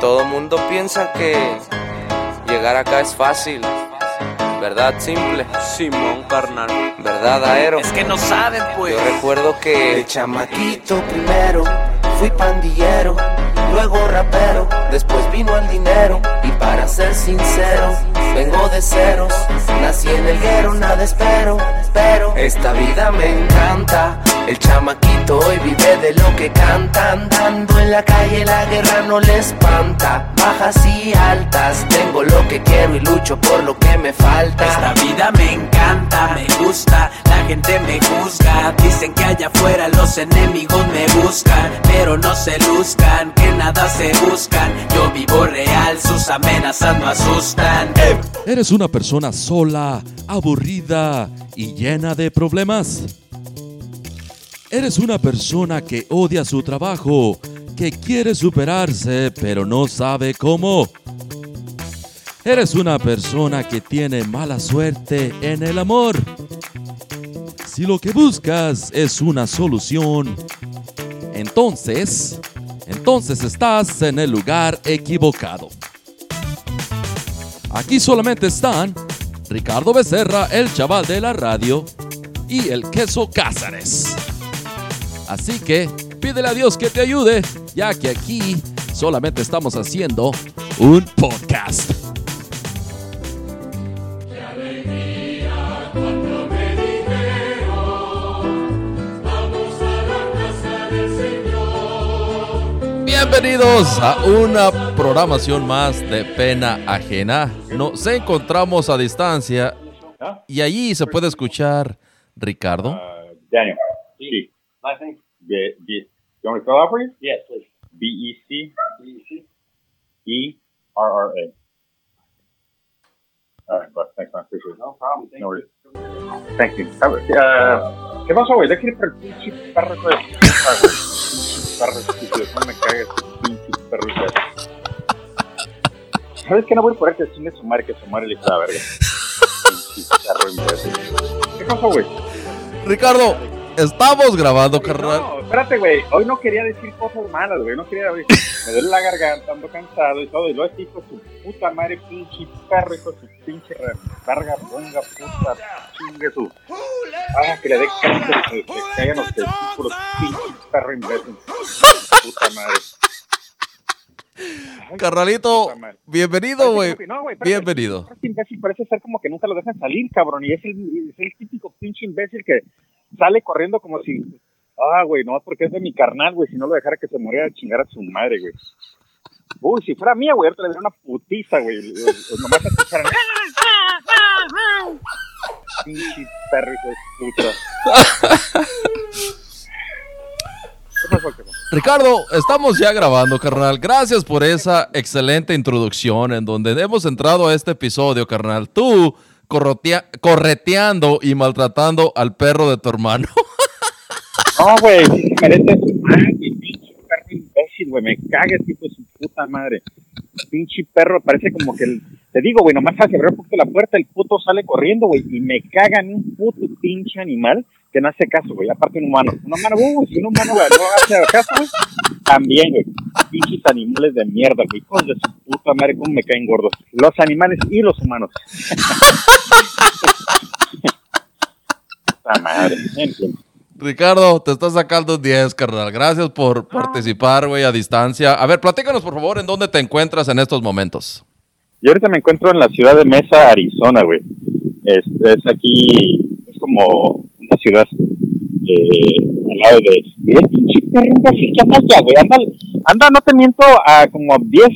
Todo mundo piensa que llegar acá es fácil. ¿Verdad? Simple. Simón carnal. ¿Verdad, Aero? Es que no saben, pues. Yo recuerdo que El chamaquito primero, fui pandillero, luego rapero, después vino el dinero. Y para ser sincero, vengo de ceros, nací en el guero, nada espero, pero esta vida me encanta. El chamaquito hoy vive de lo que canta, andando en la calle la guerra no le espanta. Bajas y altas, tengo lo que quiero y lucho por lo que me falta. Esta vida me encanta, me gusta, la gente me juzga. Dicen que allá afuera los enemigos me buscan, pero no se luzcan, que nada se buscan. Yo vivo real, sus amenazas no asustan. ¿Eres una persona sola, aburrida y llena de problemas? ¿Eres una persona que odia su trabajo, que quiere superarse pero no sabe cómo? ¿Eres una persona que tiene mala suerte en el amor? Si lo que buscas es una solución, entonces, entonces estás en el lugar equivocado. Aquí solamente están Ricardo Becerra, el chaval de la radio, y el queso Cázares. Así que pídele a Dios que te ayude, ya que aquí solamente estamos haciendo un podcast. Bienvenidos a una programación más de pena ajena. Nos encontramos a distancia y allí se puede escuchar Ricardo. Daniel. C. Last name? B, B. You want me to spell it out for you? Yes, please. B E C B-E-C? E R R A. All right, bud. Thanks, man. Appreciate it. No problem. Thank No you. worries. Thank you. A ver, uh, ¿Qué pasó, güey? De aquí para el pinche perro, güey. Ah, güey. Pinche perro estúpido. No me cagues, pinche perro. güey. ¿Sabes qué? No voy por este chingue su madre que su madre le hizo la verga. Pinche perro imbécil. ¿Qué pasó, güey? Ricardo, estamos grabando, carnal. No, espérate, güey. Hoy no quería decir cosas malas, güey. No quería, güey. Me duele la garganta, ando cansado y todo. Y luego hijo su puta madre, pinche perro, hijo su pinche verga, ponga, puta, chingue su. Ah, que le dé cáncer, que que caigan los testículos, pinche perro imbécil. Puta madre. Ay, madre. bienvenido, güey. No. Bienvenido. Este imbécil parece ser como que nunca lo dejan salir, cabrón. Y es el, es el típico pinche imbécil que sale corriendo como si. Ah, güey, nomás porque es de mi carnal, güey. Si no lo dejara que se muriera a chingar a su madre, güey. Uy, si fuera mía, güey, ahorita le daría una putiza, güey. Nomás escucharan. Pinche perro, de puta. Ricardo, estamos ya grabando, carnal. Gracias por esa excelente introducción en donde hemos entrado a este episodio, carnal. Tú corrotea- correteando y maltratando al perro de tu hermano. No, güey, merece su madre, pinche perro imbécil, güey, me cagues, hijo de su puta madre. Pinche perro, parece como que, el, te digo, güey, nomás hace abrir un la puerta, el puto sale corriendo, güey, y me cagan un puto pinche animal que no hace caso, güey, aparte un humano. Un humano, uh, si un humano no hace caso, también, güey. Pinches animales de mierda, güey, hijos de su puta madre, cómo me caen gordos. Los animales y los humanos. puta madre, en fin. Ricardo, te estás sacando un 10, carnal. Gracias por participar, güey, a distancia. A ver, platícanos, por favor, en dónde te encuentras en estos momentos. Yo ahorita me encuentro en la ciudad de Mesa, Arizona, güey. Es, es aquí, es como una ciudad eh, al lado de... Mira, pinche ¿qué andas ya, güey? Anda, anda, no te miento, a como 10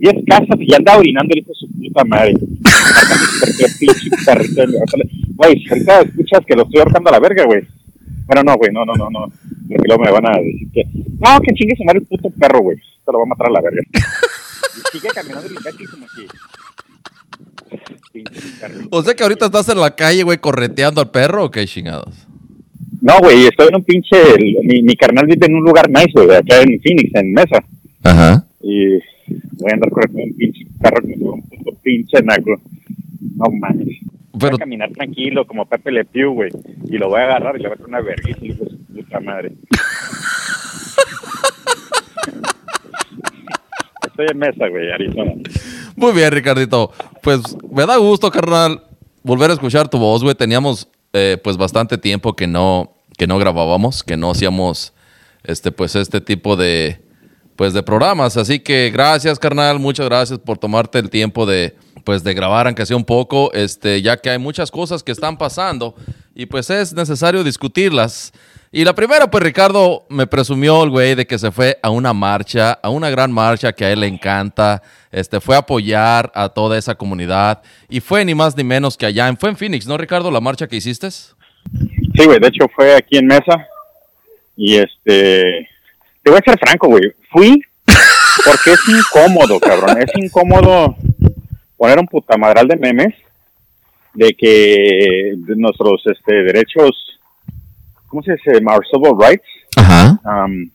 10 casas y anda orinando el hijo de su puta madre. Güey, ahorita escuchas que lo estoy ahorcando a la verga, güey. Bueno, no, güey, no, no, no, no. Porque luego me van a decir que... No, que chingue su madre el puto perro, güey. Te lo va a matar a la verga. Y sigue caminando el imbécil como que... O sea que ahorita estás en la calle, güey, correteando al perro o qué chingados. No, güey, estoy en un pinche. Mi, mi carnal vive en un lugar nice, güey, acá en Phoenix, en Mesa. Ajá. Y voy a andar corriendo un pinche carro que un puto pinche naco. No mames. Voy a caminar tranquilo como Pepe Le Pew, güey. Y lo voy a agarrar y le voy a hacer una vergüenza, de su puta madre. estoy en Mesa, güey, Arizona. Muy bien, Ricardito. Pues me da gusto, carnal, volver a escuchar tu voz, güey. Teníamos eh, pues bastante tiempo que no, que no grabábamos, que no hacíamos este, pues este tipo de, pues de programas. Así que gracias, carnal. Muchas gracias por tomarte el tiempo de, pues de grabar, aunque sea un poco, este, ya que hay muchas cosas que están pasando y pues es necesario discutirlas. Y la primera, pues Ricardo me presumió el güey de que se fue a una marcha, a una gran marcha que a él le encanta. Este, fue a apoyar a toda esa comunidad y fue ni más ni menos que allá. Fue en Phoenix, ¿no, Ricardo, la marcha que hiciste? Sí, güey, de hecho fue aquí en Mesa. Y este, te voy a ser franco, güey. Fui porque es incómodo, cabrón. Es incómodo poner un putamadral de memes de que nuestros este, derechos ¿cómo se dice? Our civil rights. Ajá. Um,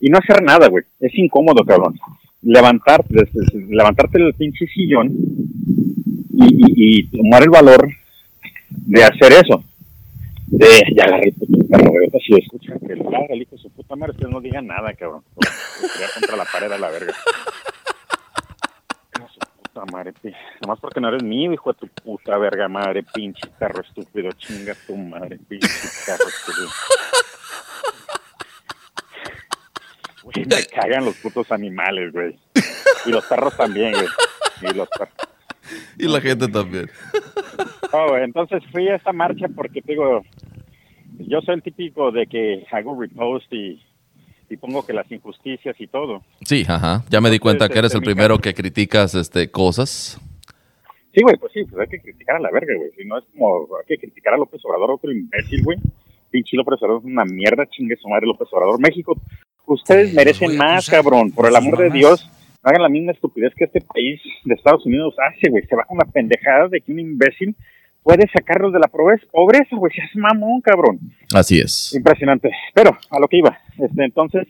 y no hacer nada, güey. Es incómodo, cabrón. Levantarte, levantarte del pinche sillón y, y, y, tomar el valor de hacer eso. De, ya agarré tu perro, güey. Si escuchan que el el hijo de su puta madre, ustedes no digan nada, cabrón. contra la pared a la verga puta madre, nomás porque no eres mío, hijo de tu puta verga madre, pinche carro estúpido, chinga tu madre, pinche carro estúpido. Güey, me cagan los putos animales, güey. Y los perros también, güey. Y los perros. Y la gente también. Oh, entonces fui a esta marcha porque, digo, yo soy el típico de que hago repost y y pongo que las injusticias y todo. Sí, ajá. Ya me di cuenta que eres el primero que criticas este cosas. Sí, güey, pues sí, pues hay que criticar a la verga, güey. Si no es como, hay que criticar a López Obrador, otro imbécil, güey. Pinche López Obrador es una mierda, chingue su madre López Obrador. México, ustedes merecen más, cabrón. Por el amor de Dios, no hagan la misma estupidez que este país de Estados Unidos hace, güey. Se va con la pendejada de que un imbécil puede sacarlos de la pobreza, pobreza, güey, se hace mamón, cabrón. Así es. Impresionante. Pero a lo que iba, este, entonces,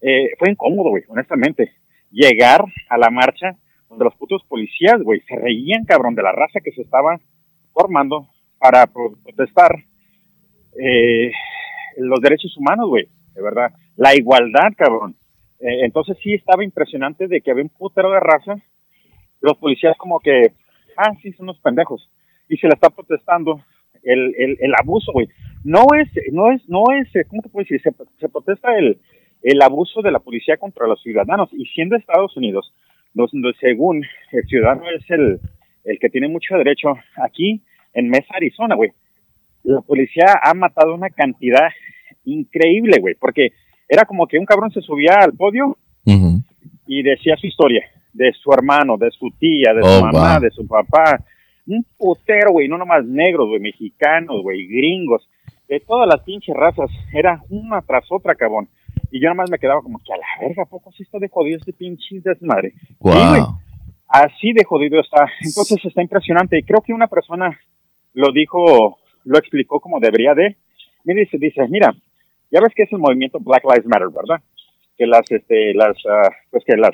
eh, fue incómodo, güey, honestamente. Llegar a la marcha donde los putos policías, güey, se reían, cabrón, de la raza que se estaba formando para protestar eh, los derechos humanos, güey, de verdad. La igualdad, cabrón. Eh, entonces sí estaba impresionante de que había un putero de raza. Los policías como que, ah, sí, son unos pendejos y se la está protestando el, el, el abuso, güey. No es, no es, no es, ¿cómo te puedo decir? Se, se protesta el, el abuso de la policía contra los ciudadanos. Y siendo Estados Unidos, donde según el ciudadano es el, el que tiene mucho derecho, aquí en Mesa, Arizona, güey, la policía ha matado una cantidad increíble, güey, porque era como que un cabrón se subía al podio y decía su historia, de su hermano, de su tía, de su oh, mamá, de su papá, un putero, güey, no nomás negros, güey, mexicanos, güey, gringos, de todas las pinches razas, era una tras otra, cabrón. Y yo nomás me quedaba como que a la verga, poco así está de jodido este pinche desmadre? Wow. así de jodido está. Entonces está impresionante. Y creo que una persona lo dijo, lo explicó como debería de. Me dice, dice, mira, ya ves que es el movimiento Black Lives Matter, ¿verdad? Que las, este, las, uh, pues que las,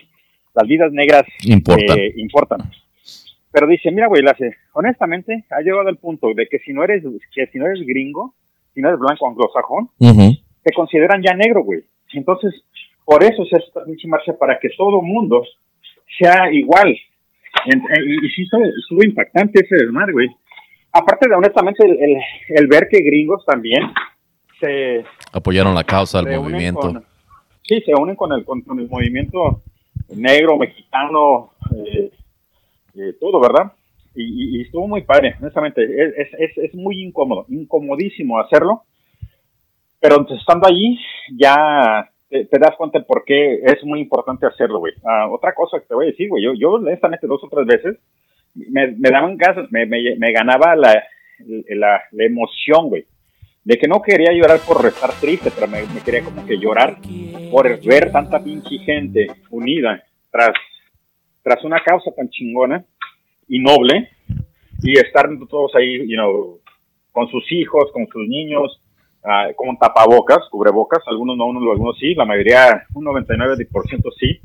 las vidas negras importan. Eh, importan. Pero dice, mira, güey, honestamente, ha llegado al punto de que si no eres, que si no eres gringo, si no eres blanco anglosajón, te consideran ya negro, güey. Entonces, por eso es esta marcha, para que todo mundo sea igual. y, sí, estuvo impactante ese desmadre, güey. Aparte de, honestamente, el, el, ver que gringos también se... Apoyaron la causa del movimiento. sí, se unen con el, con, el movimiento negro, mexicano, eh, eh, todo, ¿verdad? Y, estuvo muy padre, honestamente. Es, es, es, muy incómodo, incomodísimo hacerlo. Pero estando allí, ya te, das cuenta de por qué es muy importante hacerlo, güey. Ah, otra cosa que te voy a decir, güey. Yo, yo, honestamente, dos o tres veces me, me daban ganas, me, me, me ganaba la, la, la emoción, güey. De que no quería llorar por estar triste, pero me, me quería como que llorar por ver tanta pinche gente unida tras tras una causa tan chingona y noble y estar todos ahí, you know, con sus hijos, con sus niños, uh, con tapabocas, cubrebocas, algunos no, algunos sí, la mayoría, un 99% sí,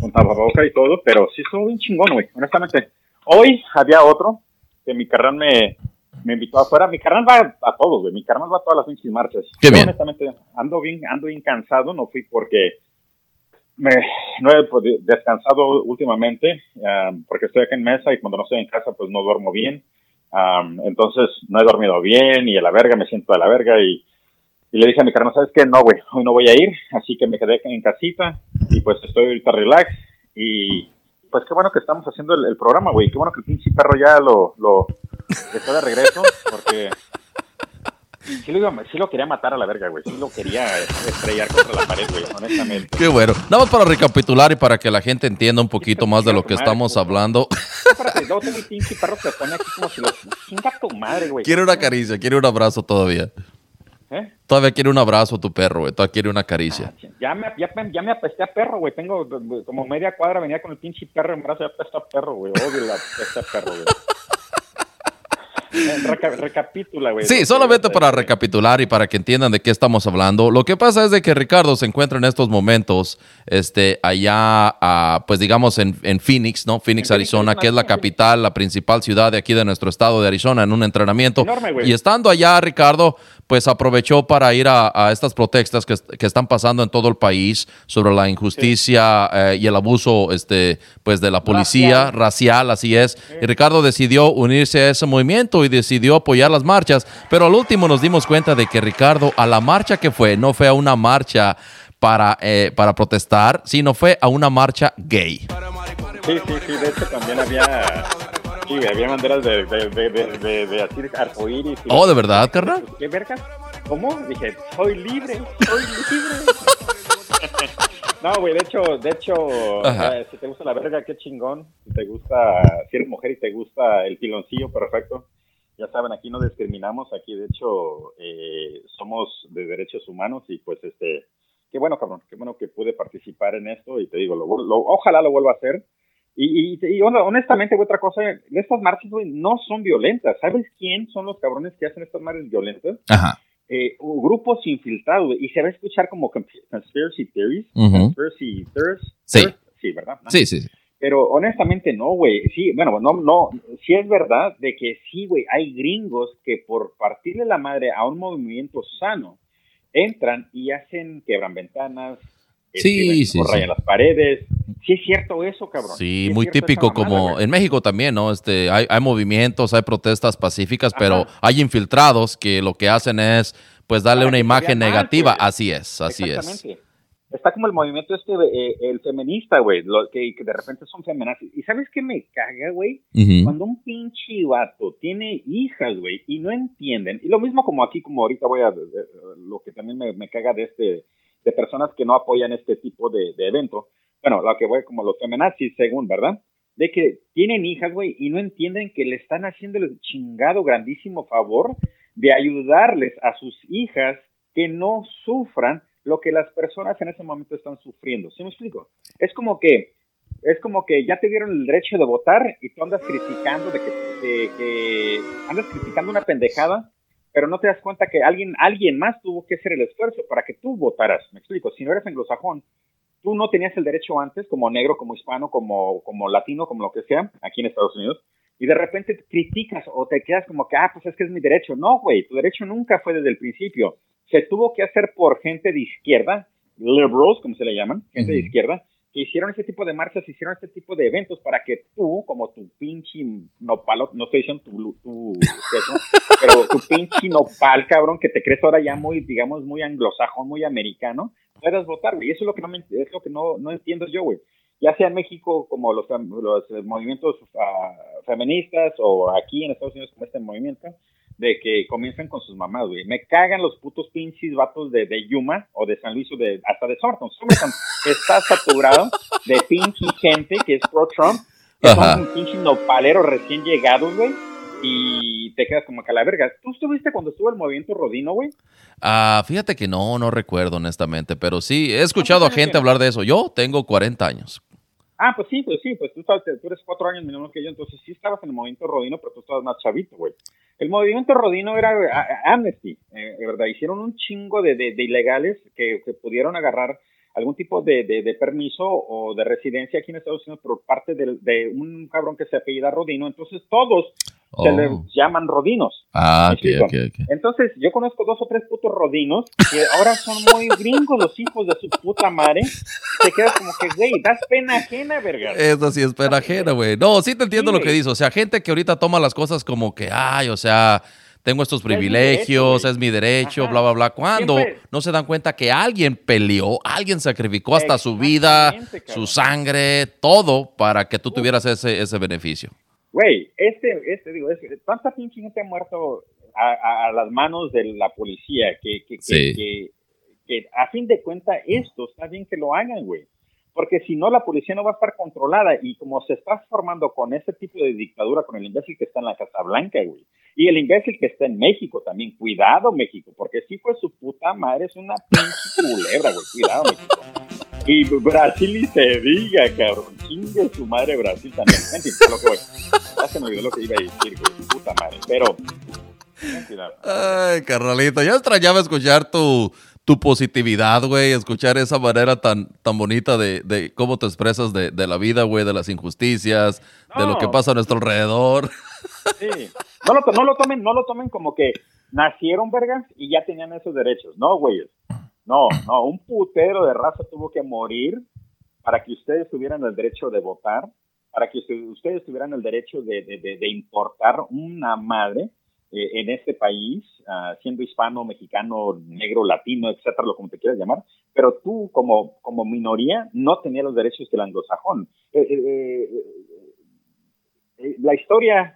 con tapabocas y todo, pero sí estuvo bien chingón, güey, honestamente. Hoy había otro que mi carnal me, me invitó afuera, mi carnal va a todos, güey, mi carnal va a todas las pinches marchas. Qué bien. honestamente ando bien, ando bien cansado, no fui porque me, no he descansado últimamente um, porque estoy aquí en mesa y cuando no estoy en casa pues no duermo bien. Um, entonces no he dormido bien y a la verga me siento a la verga y, y le dije a mi carnal, ¿sabes qué? No, güey, hoy no voy a ir, así que me quedé en casita y pues estoy ahorita relax y pues qué bueno que estamos haciendo el, el programa, güey, qué bueno que el pinche perro ya lo, lo está de regreso porque sí lo, iba- sí lo quería matar a la verga, güey, sí lo quería estrellar contra la pared, güey, honestamente. Qué bueno. Nada más para recapitular y para que la gente entienda un poquito más de lo que estamos hablando. Espérate, luego tengo pinche perro que se pone aquí como si lo... Chinga tu madre, güey. Quiere una caricia, quiere un abrazo todavía. ¿Eh? Todavía quiere un abrazo tu perro, güey. Todavía quiere una caricia. Ya me, ya, ya me apesté a perro, güey. Tengo como media cuadra, venía con el pinche perro en brazo, ya apesté a perro, güey. Odio la apesté a perro, güey. Reca- recapitula, güey. Sí, solamente para recapitular y para que entiendan de qué estamos hablando. Lo que pasa es de que Ricardo se encuentra en estos momentos, este, allá, pues digamos en, en Phoenix, ¿no? Phoenix, En Phoenix, Arizona, que es la capital, la principal ciudad de aquí de nuestro estado de Arizona, en un entrenamiento. Enorme, güey. y estando allá, Ricardo, pues aprovechó para ir a, a estas protestas que, est- que están pasando en todo el país sobre la injusticia eh, y el abuso, este, pues de la policía Racial. racial, así es. Y Ricardo decidió unirse a ese movimiento y decidió apoyar las marchas, pero al último nos dimos cuenta de que Ricardo a la marcha que fue, no fue a una marcha para, eh, para protestar, sino fue a una marcha gay. Sí, sí, sí. De hecho, también había... Sí, había banderas de, de, de, de, de, así de arcoíris. y- Oh, ¿de verdad, carnal? ¿Qué vergas? ¿Cómo? Dije, soy libre, soy libre. no, güey, de hecho, de hecho, Ajá. eh, si te gusta la verga, qué chingón. Si te gusta, si eres mujer y te gusta el piloncillo, perfecto. Ya saben, aquí no discriminamos, aquí de hecho eh, somos de derechos humanos y pues este, qué bueno, cabrón, qué bueno que pude participar en esto y te digo, lo, lo- ojalá lo vuelva a hacer. Y, y, y hon- honestamente, otra cosa, estas marchas, güey, no son violentas. ¿Sabes quién son los cabrones que hacen estas marchas violentas? Ajá. eh, grupos infiltrados güey, y se va a escuchar como consp- conspiracy theories, conspiracy theories, Sí. theories, sí, ¿verdad? Sí, sí, sí. Pero honestamente no, güey. Sí, bueno, no, no, sí es verdad de que sí, güey, hay gringos que por partirle la madre a un movimiento sano entran y hacen quebran ventanas, Sí, sí, o sí. rayan las paredes. Sí es cierto eso, cabrón. Sí, muy típico como en México también, ¿no? Este, hay, hay movimientos, hay protestas pacíficas, Ajá. pero hay infiltrados que lo que hacen es pues darle Para una imagen mal, negativa. Así es, así es. Exactamente. Está como el movimiento este, eh, el feminista, güey, que, que de repente son feminazis. ¿Y sabes qué me caga, güey? Cuando un pinche vato tiene hijas, güey, y no entienden, y lo mismo como aquí, como ahorita voy a, de- de- lo que también me, me caga de este, de personas que no apoyan este tipo de, de evento, bueno, lo que voy como los feminazis, según, ¿verdad? De que tienen hijas, güey, y no entienden que le están haciendo el chingado grandísimo favor de ayudarles a sus hijas que no sufran lo que las personas en ese momento están sufriendo. ¿Sí me explico? Es como que es como que ya te dieron el derecho de votar y tú andas criticando de que, de que andas criticando una pendejada, pero no te das cuenta que alguien alguien más tuvo que hacer el esfuerzo para que tú votaras. Me explico. Si no eres anglosajón, tú no tenías el derecho antes, como negro, como hispano, como como latino, como lo que sea, aquí en Estados Unidos. Y de repente te criticas o te quedas como que, ah, pues es que es mi derecho. No, güey, tu derecho nunca fue desde el principio. Se tuvo que hacer por gente de izquierda, liberals, como se le llaman, gente de izquierda, hicieron este tipo de marchas, hicieron este tipo de eventos para que tú, como tu pinche nopal, no estoy diciendo tu, tu pero tu pinche nopal, cabrón, que te crees ahora ya muy, digamos, muy anglosajón, muy americano, puedas votar, güey. Eso es lo que no, me, es lo que no, no entiendo yo, güey. Ya sea en México como los, los eh, movimientos ah, feministas o aquí en Estados Unidos como este movimiento, de que comienzan con sus mamás, güey. Me cagan los putos pinches vatos de, de Yuma o de San Luis o de, hasta de. Somerton está saturado de pinche gente que es pro-Trump, que Ajá. son pinches nopaleros recién llegados, güey. Y te quedas como que a la verga. ¿Tú estuviste cuando estuvo el movimiento Rodino, güey? Ah, fíjate que no, no recuerdo honestamente, pero sí, he escuchado a ¿Cuántos años gente hablar de eso. Yo tengo 40 años. Ah, pues sí, pues sí, pues tú, tú eres cuatro años menor que yo, entonces sí estabas en el movimiento Rodino, pero tú estabas más chavito, güey. El movimiento Rodino era Amnesty, eh, verdad. Hicieron un chingo de, de- de ilegales que, que pudieron agarrar algún tipo de, de- permiso o de residencia aquí en Estados Unidos por parte de, un cabrón que se apellida Rodino. Entonces todos se Oh. les llaman rodinos. Ah, ¿Me ok, explico? ok, ok. Entonces, yo conozco dos o tres putos rodinos que ahora son muy gringos los hijos de su puta madre. Se queda como que, güey, das pena ajena, verga. Eso sí es pena ajena, güey. No, sí te entiendo Sí, lo que dices. O sea, gente que ahorita toma las cosas como que, ay, o sea, tengo estos privilegios, es mi derecho, Ajá. bla, bla, bla. Cuando no se dan cuenta que alguien peleó, alguien sacrificó hasta su vida, su sangre, todo para que tú tuvieras ese, ese beneficio. Güey, este, este, digo, es, tanta pinche gente ha muerto a, a- a las manos de la policía que, que, que- Sí. que- que a fin de cuentas esto está bien que lo hagan, güey. Porque si no, la policía no va a estar controlada y como se está formando con ese tipo de dictadura, con el imbécil que está en la Casa Blanca, güey. Y el imbécil que está en México también. Cuidado, México, porque si fue su puta madre, es una pinche culebra, güey. Cuidado, México. Y Brasil ni se diga, cabrón. Chingue su madre Brasil también. En fin, lo que voy. Ya se me olvidó lo que iba a decir, güey. Puta madre. Pero. Ay, carnalito, ya extrañaba escuchar tu, tu positividad, güey, escuchar esa manera tan, tan bonita de, de cómo te expresas de, de la vida, güey, de las injusticias, de lo que pasa a nuestro alrededor. Sí. No lo, no lo tomen, no lo tomen como que nacieron vergas y ya tenían esos derechos. No, güeyes. No, no. Un putero de raza tuvo que morir para que ustedes tuvieran el derecho de votar, para que usted- ustedes tuvieran el derecho de, importar una madre eh, en este país, ah, siendo hispano, mexicano, negro, latino, etcétera, lo como te quieras llamar, pero tú como, como minoría no tenías los derechos del anglosajón. Eh, eh, la historia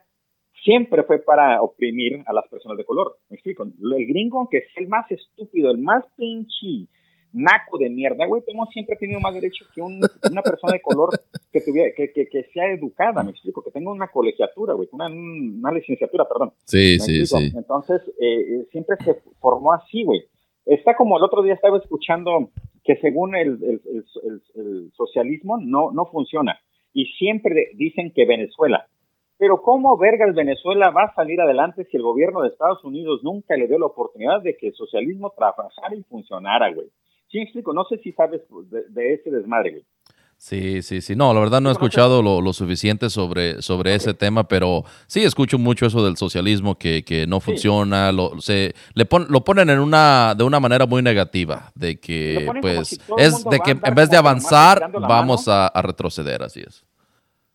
siempre fue para oprimir a las personas de color. Me explico. El gringo, aunque es el más estúpido, el más pinche naco de mierda, güey, hemos siempre tenido más derecho que un- una persona de color que, tuviera, que, que, que sea educada, me explico, que tenga una colegiatura, güey, una, una licenciatura, perdón. Sí, ¿Me sí, explico? sí. Entonces, eh, siempre se formó así, güey. Está como el otro día estaba escuchando que según el, el- el- el- socialismo no, no funciona. Y siempre dicen que Venezuela. Pero ¿cómo vergas Venezuela va a salir adelante si el gobierno de Estados Unidos nunca le dio la oportunidad de que el socialismo trabajara y funcionara, güey? Sí, explico. No sé si sabes de, de ese desmadre, güey. Sí, sí, sí. No, la verdad no he escuchado lo, lo suficiente sobre, sobre ese tema, pero sí escucho mucho eso del socialismo que, que no funciona, lo, se, le pon- lo ponen en una, de una manera muy negativa, de que pues si es de que en vez de avanzar vamos a, a retroceder, así es.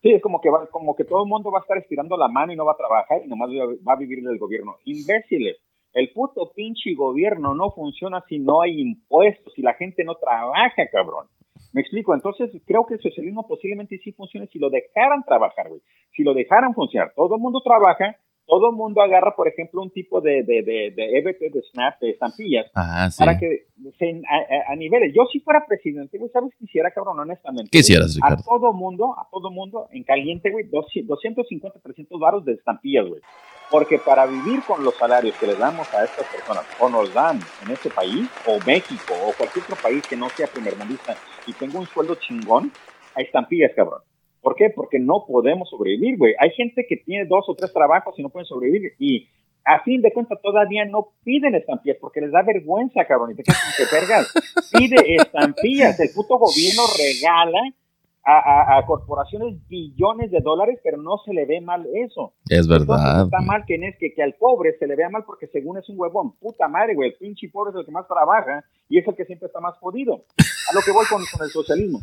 Sí, es como que va, como que todo el mundo va a estar estirando la mano y no va a trabajar y nomás va a- vivir del gobierno. Imbéciles. El puto pinche gobierno no funciona si no hay impuestos, si la gente no trabaja, cabrón. Me explico. Entonces, creo que el socialismo posiblemente sí funcione si lo dejaran trabajar, güey. Si lo dejaran funcionar. Todo el mundo trabaja, todo el mundo agarra, por ejemplo, un tipo de, de, de, de EBT, de SNAP, de estampillas, Ajá, sí. para que se, a, a- a niveles. Yo si fuera presidente, güey, ¿sabes qué quisiera, cabrón? Honestamente. Quisieras, A Ricardo. todo mundo, a todo mundo, en caliente, güey, 200, 250, 300 varos de estampillas, güey. Porque para vivir con los salarios que les damos a estas personas, o nos dan en este país, o México, o cualquier otro país que no sea primermundista y tenga un sueldo chingón, hay estampillas, cabrón. ¿Por qué? Porque no podemos sobrevivir, güey. Hay gente que tiene dos o tres trabajos y no pueden sobrevivir. Y a fin de cuentas todavía no piden estampillas porque les da vergüenza, cabrón. Y te quedas que vergas. Pide estampillas. El puto gobierno regala a, a- a corporaciones billones de dólares, pero no se le ve mal eso. Es Entonces, verdad. está mal que, en es que, que al pobre se le vea mal porque según es un huevón. Puta madre, güey. El pinche pobre es el que más trabaja y es el que siempre está más jodido. A lo que voy con, con el socialismo.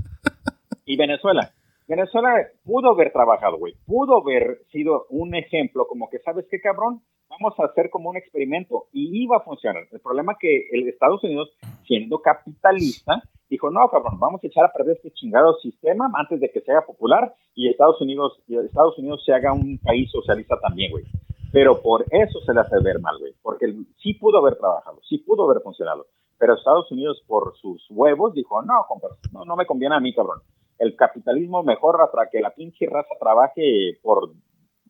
Y Venezuela. Venezuela pudo haber trabajado, güey. Pudo haber sido un ejemplo como que, ¿sabes qué, cabrón? Vamos a hacer como un experimento y iba a funcionar. El problema es que el Estados Unidos, siendo capitalista, dijo, no, cabrón, vamos a echar a perder este chingado sistema antes de que se haga popular y Estados Unidos, y Estados Unidos se haga un país socialista también, güey. Pero por eso se le hace ver mal, güey. Porque sí pudo haber trabajado, sí pudo haber funcionado. Pero Estados Unidos, por sus huevos, dijo, no, compa, no, no me conviene a mí, cabrón. El capitalismo mejor para que la pinche raza trabaje por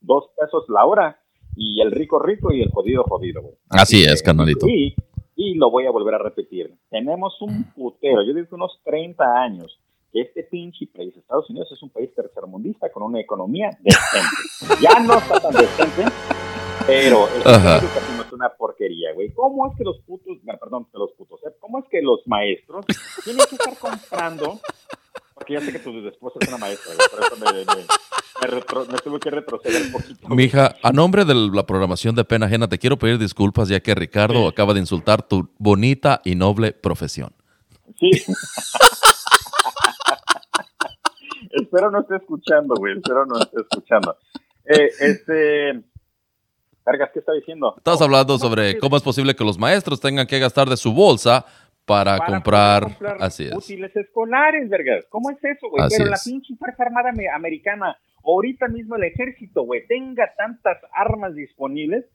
dos pesos la hora y el rico rico y el jodido jodido, güey. Así es, que- carnalito. Y, y lo voy a volver a repetir. Tenemos un putero, yo digo unos 30 años, que este pinche país, Estados Unidos, es un país tercermundista con una economía decente. Ya no está tan decente, pero es una porquería, güey. ¿Cómo es que los putos, perdón, los putos, eh? ¿cómo es que los maestros tienen que estar comprando? Porque ya sé que tu esposa es una maestra, por eso me, me, me, retro- me tuve que retroceder un poquito. Mija, a nombre de la programación de Pena Ajena, te quiero pedir disculpas ya que Ricardo acaba de insultar tu bonita y noble profesión. Sí. espero no esté escuchando, güey. Espero no esté escuchando. Eh, este. Vargas, ¿qué está diciendo? Estás hablando sobre cómo es posible que los maestros tengan que gastar de su bolsa para, Para comprar. comprar Así es. Útiles escolares, vergas. ¿Cómo es eso, güey? Pero la pinche Fuerza Armada ame- Americana, ahorita mismo el ejército, güey, tenga tantas armas disponibles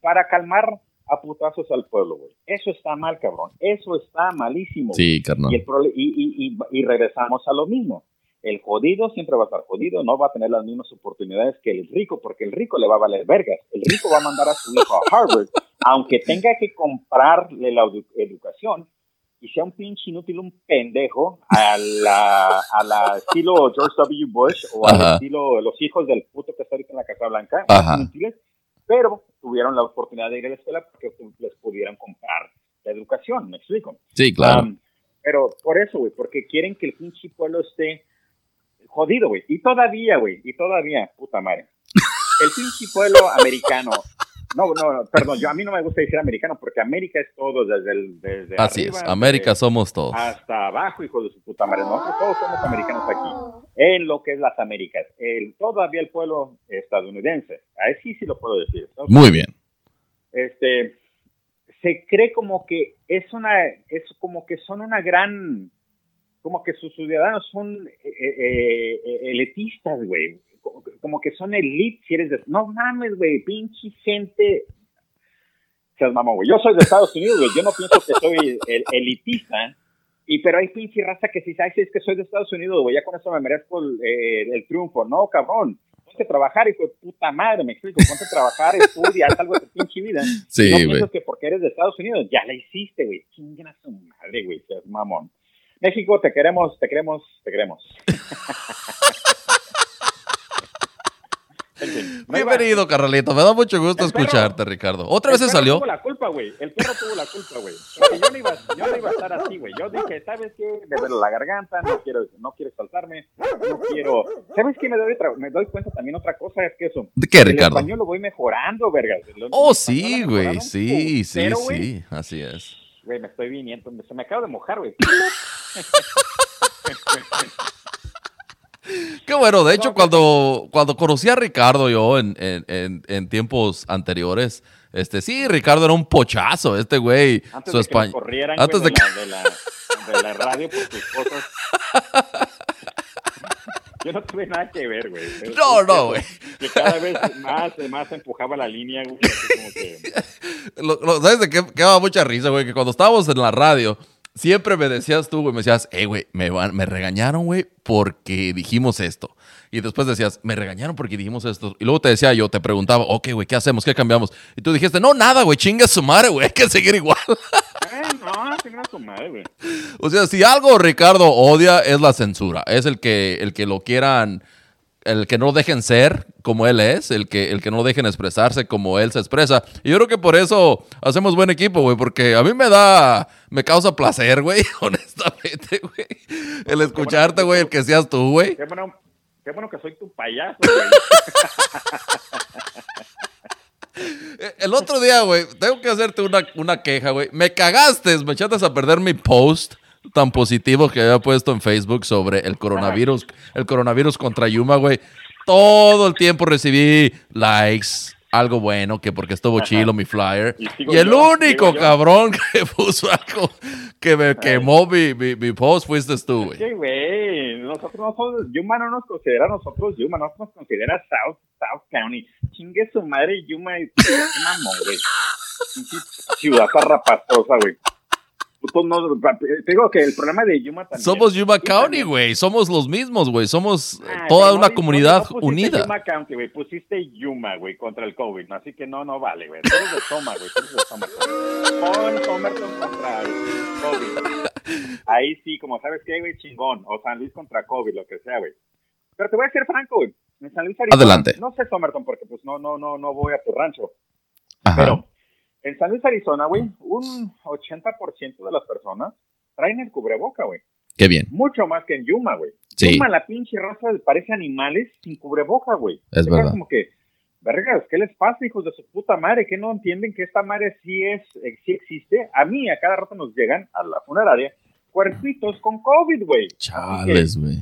para calmar a putazos al pueblo, güey. Eso está mal, cabrón. Eso está malísimo. Sí, carnal. Y, el y, y, y, y regresamos a lo mismo. El jodido siempre va a estar jodido, no va a tener las mismas oportunidades que el rico, porque el rico le va a valer vergas. El rico va a mandar a su hijo a Harvard, aunque tenga que comprarle la edu- educación y sea un pinche inútil, un pendejo, a la, a la estilo George W. Bush o al Ajá. estilo los hijos del puto que está ahorita en la Casa Blanca, inútiles, pero tuvieron la oportunidad de ir a la escuela porque les pudieran comprar la educación, me explico. Sí, claro. Um, pero por eso, güey, porque quieren que el pinche pueblo esté jodido, güey. Y todavía, güey, y todavía, puta madre. El pinche pueblo americano. No, no, perdón, yo a mí no me gusta decir americano porque América es todo desde el desde Así arriba, es. América desde somos todos. hasta abajo, hijo de su puta madre. Nosotros todos somos americanos aquí, en lo que es las Américas. El, todavía el pueblo estadounidense, ahí sí sí lo puedo decir. Muy bien. este se cree como que es una es como que son una gran como que sus ciudadanos son eh, eh, eh, elitistas güey. Como, que son elite si eres de no mames güey pinche gente. Seas mamón güey. Yo soy de Estados Unidos güey. Yo no pienso que soy el- elitista y pero hay pinche raza que si sabes es que soy de Estados Unidos güey ya con eso me merezco el, eh, el triunfo no cabrón. Ponte a trabajar hijo de puta madre me explico. Ponte a trabajar estudia haz algo de pinche vida. Sí, no piensas que porque eres de Estados Unidos ya la hiciste, güey. Chinguen a su madre, güey. seas mamón. México, te queremos, te queremos, te queremos. En fin, Bienvenido, Carralito. Me da mucho gusto El perro- escucharte, Ricardo. ¿Otra el vez se salió? tuvo la culpa, güey. El perro tuvo la culpa, güey. Porque yo no iba, yo no iba a estar así, güey. Yo dije, ¿sabes qué? Me duele la garganta, no quiero, no quiero exaltarme, no quiero. ¿Sabes qué? Me doy, me doy cuenta también otra cosa, es que eso. ¿De qué, El Ricardo? español lo voy mejorando, vergas. El- el Oh, sí, güey. Sí, sí, sí. Así es. Güey, me estoy viniendo, se me acaba de mojar, güey. Qué bueno, de hecho, cuando, cuando conocí a Ricardo yo en, en, en, en tiempos anteriores, este sí, Ricardo era un pochazo, este güey, Antes su de que me corrieran Antes güey, de que... de, la, de, la, de la radio por tus cosas. Yo no tuve nada que ver, güey. No, no, güey. Que cada vez más, más empujaba la línea, güey. Así como que. Lo- lo- ¿Sabes de qué? Que daba mucha risa, güey, que cuando estábamos en la radio, siempre me decías tú, güey, me decías, hey, güey, me, van- me regañaron, güey, porque dijimos esto. Y después decías, me regañaron porque dijimos esto. Y luego te decía yo, te preguntaba, ok, güey, ¿qué hacemos? ¿Qué cambiamos? Y tú dijiste, no, nada, güey, chinga su madre, güey, hay que seguir igual. Ay, no, una su madre, güey. O sea, si algo Ricardo odia es la censura. Es el que, el que lo quieran, el que no lo dejen ser como él es, el que, el que no lo dejen expresarse como él se expresa. Y yo creo que por eso hacemos buen equipo, güey, porque a mí me da, me causa placer, güey, honestamente, güey. El escucharte, güey, el que seas tú, güey. Qué bueno, que soy tu payaso, güey. Eh, El otro día, güey, tengo que hacerte una, una queja, güey. Me cagaste, me echaste a perder mi post tan positivo que había puesto en Facebook sobre el coronavirus, el coronavirus contra Yuma, güey. Todo el tiempo recibí likes, algo bueno, que porque estuvo chilo mi flyer. Y el yo, único cabrón que puso algo que me quemó mi, mi, mi post fuiste tú, güey. Sí, güey. Nosotros no somos. Yuma no nos considera a nosotros Yuma, nosotros nos considera South, South County. Chingue su madre, Yuma. mamón, güey. Ciudad zarrapastosa, güey. Puto no- te digo que el problema de Yuma también. Somos Yuma County, güey. Somos los mismos, güey. Somos eh, Ah, toda una no- comunidad no- no unida. Yuma County, güey. Pusiste Yuma, güey, contra el COVID, ¿no? Así que no, no vale, güey. Tú eres de Toma, güey. Tú eres de Toma. Pon Somerton contra el COVID. Ahí sí, como sabes qué, güey, chingón. O San Luis contra COVID, lo que sea, güey. Pero te voy a ser franco, güey. En San Luis, Arizona, Adelante. No sé Somerton porque, pues, no, no, no, no voy a tu rancho. Ajá. Pero en San Luis, Arizona, güey, un 80% de las personas traen el cubreboca, güey. Qué bien. Mucho más que en Yuma, güey. Sí. Yuma, la pinche raza parece animales sin cubreboca, güey. Es verdad. como que, vergas, ¿qué les pasa, hijos de su puta madre? ¿Que no entienden que esta madre sí es, eh, sí existe? A mí, a cada rato nos llegan a la funeraria cuerpitos con COVID, güey. Chales, güey.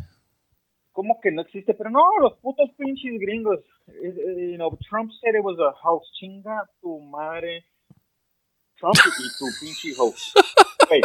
¿Cómo que no existe? Pero no, los putos pinches gringos. Eh, eh, you know, Trump said it was a hoax. Chinga tu madre. Trump y tu pinche. Güey,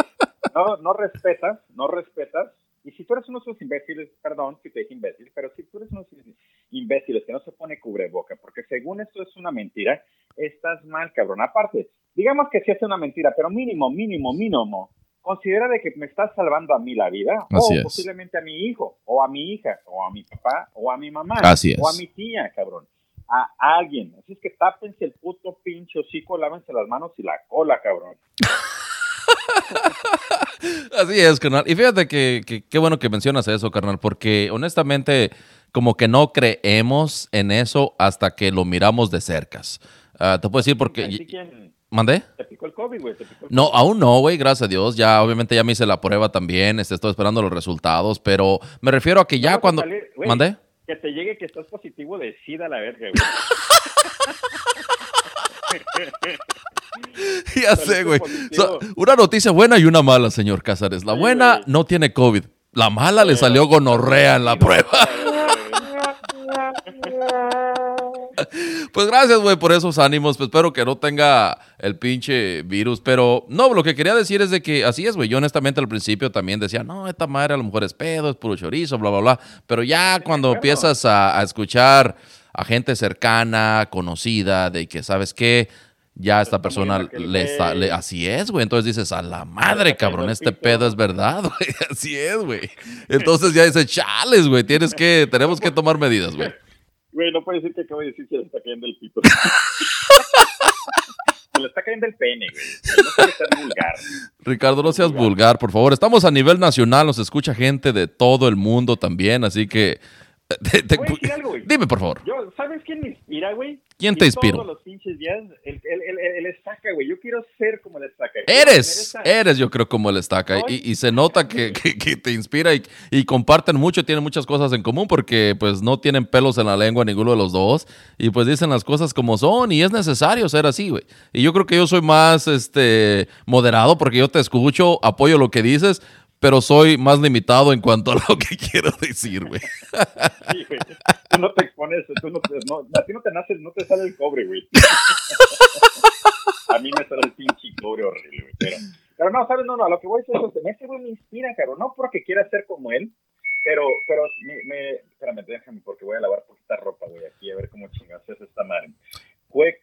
no, no respetas, no respetas. Y si tú eres uno de esos imbéciles, perdón si te dije imbécil, pero si tú eres uno de esos imbéciles que no se pone cubreboca, porque según esto es una mentira, estás mal, cabrón. Aparte, digamos que sí es una mentira, pero mínimo, mínimo, mínimo. Considera de que me estás salvando a mí la vida, Así o es. posiblemente a mi hijo, o a mi hija, o a mi papá, o a mi mamá, Así o a mi tía, cabrón. A alguien. Así es que tápense el puto pinche hocico, lávense las manos y la cola, cabrón. Así es, carnal. Y fíjate que que- qué bueno que mencionas eso, carnal, porque honestamente como que no creemos en eso hasta que lo miramos de cercas. Ah, te puedo decir porque... Así que ¿Mandé? te picó el COVID, güey. No, aún no, güey, gracias a Dios. Ya, obviamente, ya me hice la prueba también. Este, estoy esperando los resultados, pero me refiero a que ya cuando. ¿Mandé? Que te llegue que estás positivo de SIDA a la verga, güey. Ya sé, güey. So, una noticia buena y una mala, señor Cázares. La Sí, buena no tiene COVID. La mala le salió gonorrea en la prueba. Pues gracias, güey, por esos ánimos. Pues espero que no tenga el pinche virus. Pero no, lo que quería decir es de que así es, güey. Yo honestamente al principio también decía, no, esta madre a lo mejor es pedo, es puro chorizo, bla, bla, bla. Pero ya cuando empiezas a, a escuchar a gente cercana, conocida, de que, ¿sabes qué? Ya esta está persona le está, le- así es, güey. Entonces dices, a la madre, cabrón, este pedo es verdad, güey. Así es, güey. Entonces ya dices, chales, güey, tienes que, tenemos que tomar medidas, güey. Güey, no puede decir que acabo de decir que le está cayendo el pito. Se le está cayendo el pene, güey. No puede ser vulgar. Ricardo, no seas Vulgar. vulgar, por favor. Estamos a nivel nacional, nos escucha gente de todo el mundo también, así que... te- te- Voy a decir algo, güey. dime, por favor. Yo, ¿sabes quién me inspira, güey? ¿Quién te inspira? Todos los pinches días, el, el, el, el estaca, güey. Yo quiero ser como el estaca. Eres, eres yo creo como el estaca y, y se nota que, que- que te inspira y, y comparten mucho, tienen muchas cosas en común porque pues no tienen pelos en la lengua ninguno de los dos y pues dicen las cosas como son y es necesario ser así, güey. Y yo creo que yo soy más este moderado porque yo te escucho, apoyo lo que dices, pero soy más limitado en cuanto a lo que quiero decir, güey. Sí, güey. Tú no te expones, tú no te, no, a ti no te nace, no te sale el cobre, güey. A mí me sale el pinche cobre horrible, güey. Pero, pero no, ¿sabes? No, no, a lo que voy a decir es que ese güey me inspira, cabrón. No porque quiera ser como él, pero, pero me, me, espérame, déjame porque voy a lavar poquita ropa, güey, aquí, a ver cómo chingados es esta madre. Quick,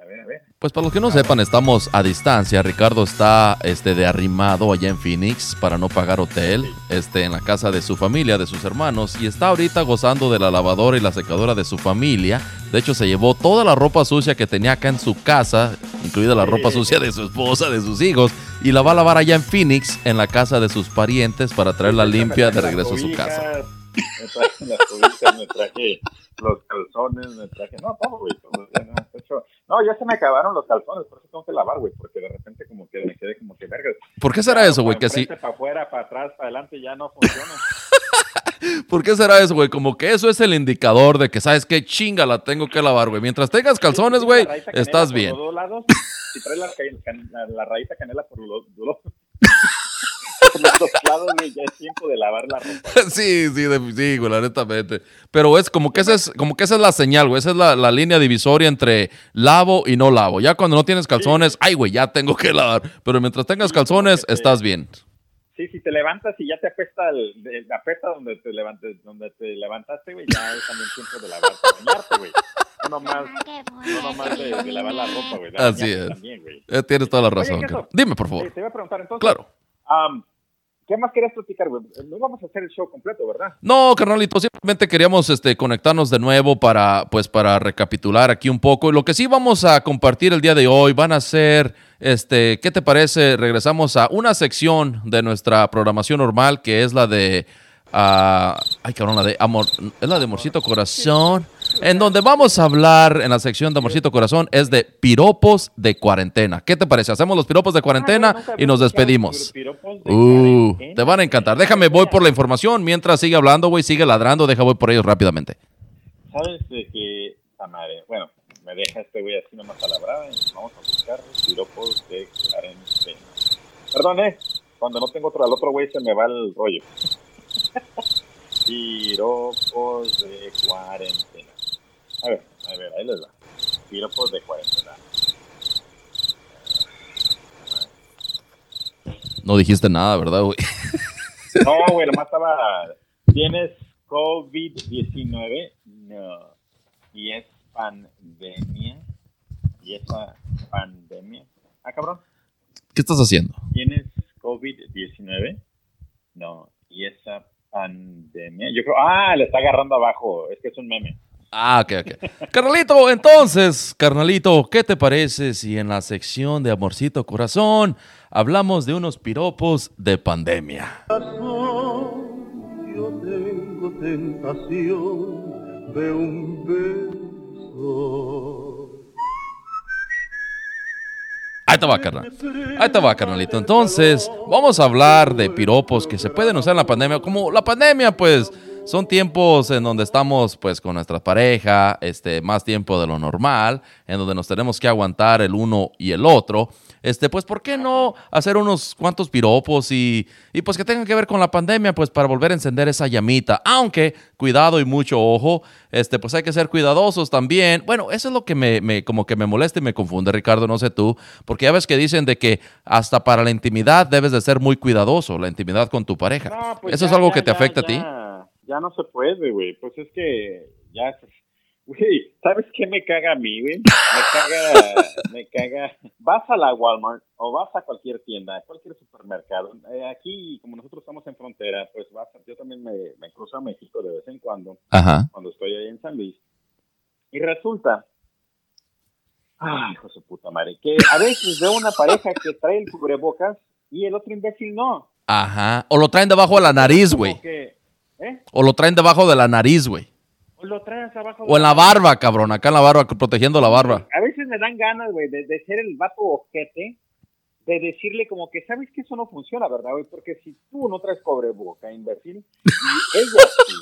a ver, a ver. Pues para los que no sepan, estamos a distancia. Ricardo está este, de arrimado allá en Phoenix para no pagar hotel, este, en la casa de su familia, de sus hermanos, y está ahorita gozando de la lavadora y la secadora de su familia. De hecho, se llevó toda la ropa sucia que tenía acá en su casa, incluida la ropa sucia de su esposa, de sus hijos, y la va a lavar allá en Phoenix, en la casa de sus parientes, para traerla limpia de regreso a su casa. Me traje las cobijas, me traje los calzones, me traje. No, todo, güey. todo, ya no, de hecho, no, ya se me acabaron los calzones, por eso tengo que lavar, güey, porque de repente como que me quedé como que vergas. ¿Por qué será eso, güey? Que si, Para afuera, para atrás, para adelante ya no funciona. ¿Por qué será eso, güey? Como que eso es el indicador de que, ¿sabes qué? Chinga, la tengo que lavar, güey. Mientras tengas calzones, güey, estás por bien. los dos lados, si traes la, raíz de canela por los, los, por los dos güey, ya es tiempo de lavar la ropa. Sí, sí, de- sí, güey, la netamente. Pero es como que esa es, como que esa es la señal, güey. Esa es la, la línea divisoria entre lavo y no lavo. Ya cuando no tienes calzones, ay, güey, ya tengo que lavar. Pero mientras tengas Sí, que te- estás bien. Sí, si te levantas y ya te apesta, el, de- apesta donde te, levantes, donde te levantaste, güey, ya es también tiempo de lavarte, bañarte, güey. No nomás, no nomás de, de lavar la ropa, güey. de Así es. También, güey. Eh, tienes toda la Oye, razón. ¿qué cara. eso? Dime, por Eh, favor. te iba a preguntar entonces. Claro. am, ¿Qué más querías platicar, güey? No vamos a hacer el show completo, ¿verdad? No, carnalito, simplemente queríamos este, conectarnos de nuevo para, pues, para recapitular aquí un poco. Lo que sí vamos a compartir el día de hoy van a ser, este, ¿qué te parece? Regresamos a una sección de nuestra programación normal, que es la de, ah, ay cabrón, la de amor, es la de Amorcito Corazón. En donde vamos a hablar en la sección de Amorcito Corazón es de piropos de cuarentena. ¿Qué te parece? Hacemos los piropos de cuarentena y nos despedimos. Uh, te van a encantar. Déjame, voy por la información. Mientras sigue hablando, güey, sigue ladrando. Deja, voy por ellos rápidamente. ¿Sabes de que, esta madre, bueno, me deja este güey así nomás a la brava y vamos a buscar piropos de cuarentena. Perdón, eh, cuando no tengo otro, al otro güey se me va el rollo. piropos de cuarentena. A ver, a ver, ahí les va. Piropos de cuarentena. No dijiste nada, ¿verdad, güey? No, güey, nomás estaba. ¿Tienes COVID-19? No. ¿Y es pandemia? ¿Y esa pandemia? Ah, cabrón. ¿Qué estás haciendo? ¿Tienes COVID-19? No. ¿Y esa pandemia? Yo creo. Ah, le está agarrando abajo. Es que es un meme. Ah, ok, ok. Carnalito, entonces, carnalito, ¿qué te parece si en la sección de Amorcito Corazón hablamos de unos piropos de pandemia? Yo tengo tentación de un beso. Ahí te va, carnal. Ahí te va, carnalito. Entonces, vamos a hablar de piropos que se pueden usar en la pandemia. Como la pandemia, pues, son tiempos en donde estamos, pues, con nuestra pareja, este, más tiempo de lo normal, en donde nos tenemos que aguantar el uno y el otro. Este, pues, ¿por qué no hacer unos cuantos piropos y, y pues que tengan que ver con la pandemia, pues, para volver a encender esa llamita? Aunque, cuidado y mucho ojo, este, pues hay que ser cuidadosos también. Bueno, eso es lo que me, me- como que me molesta y me confunde, Ricardo, no sé tú, porque ya ves que dicen de que hasta para la intimidad debes de ser muy cuidadoso, la intimidad con tu pareja. No, pues ¿Eso es algo ya, que te ya, afecta a ti? Ya, no se puede, güey. Pues es que ya. Güey, ¿sabes qué me caga a mí, güey? Me caga, me caga. Vas a la Walmart o vas a cualquier tienda, cualquier supermercado. Eh, aquí, como nosotros estamos en frontera, pues vas, yo también me, me cruzo a México de vez en cuando, Ajá. cuando estoy ahí en San Luis. Y resulta, ay, hijo de su puta madre, que a veces veo una pareja que trae el cubrebocas y el otro imbécil no. Ajá. O lo traen debajo de la nariz, güey. Que, ¿eh? O lo traen debajo de la nariz, güey. O lo traes abajo. O en la barba, cabrón. Acá en la barba, protegiendo la barba. A veces me dan ganas, güey, de, de ser el vato ojete, de decirle como que, ¿sabes que eso no funciona, verdad, güey? Porque si tú no traes cobreboca, imbécil, y ella sí,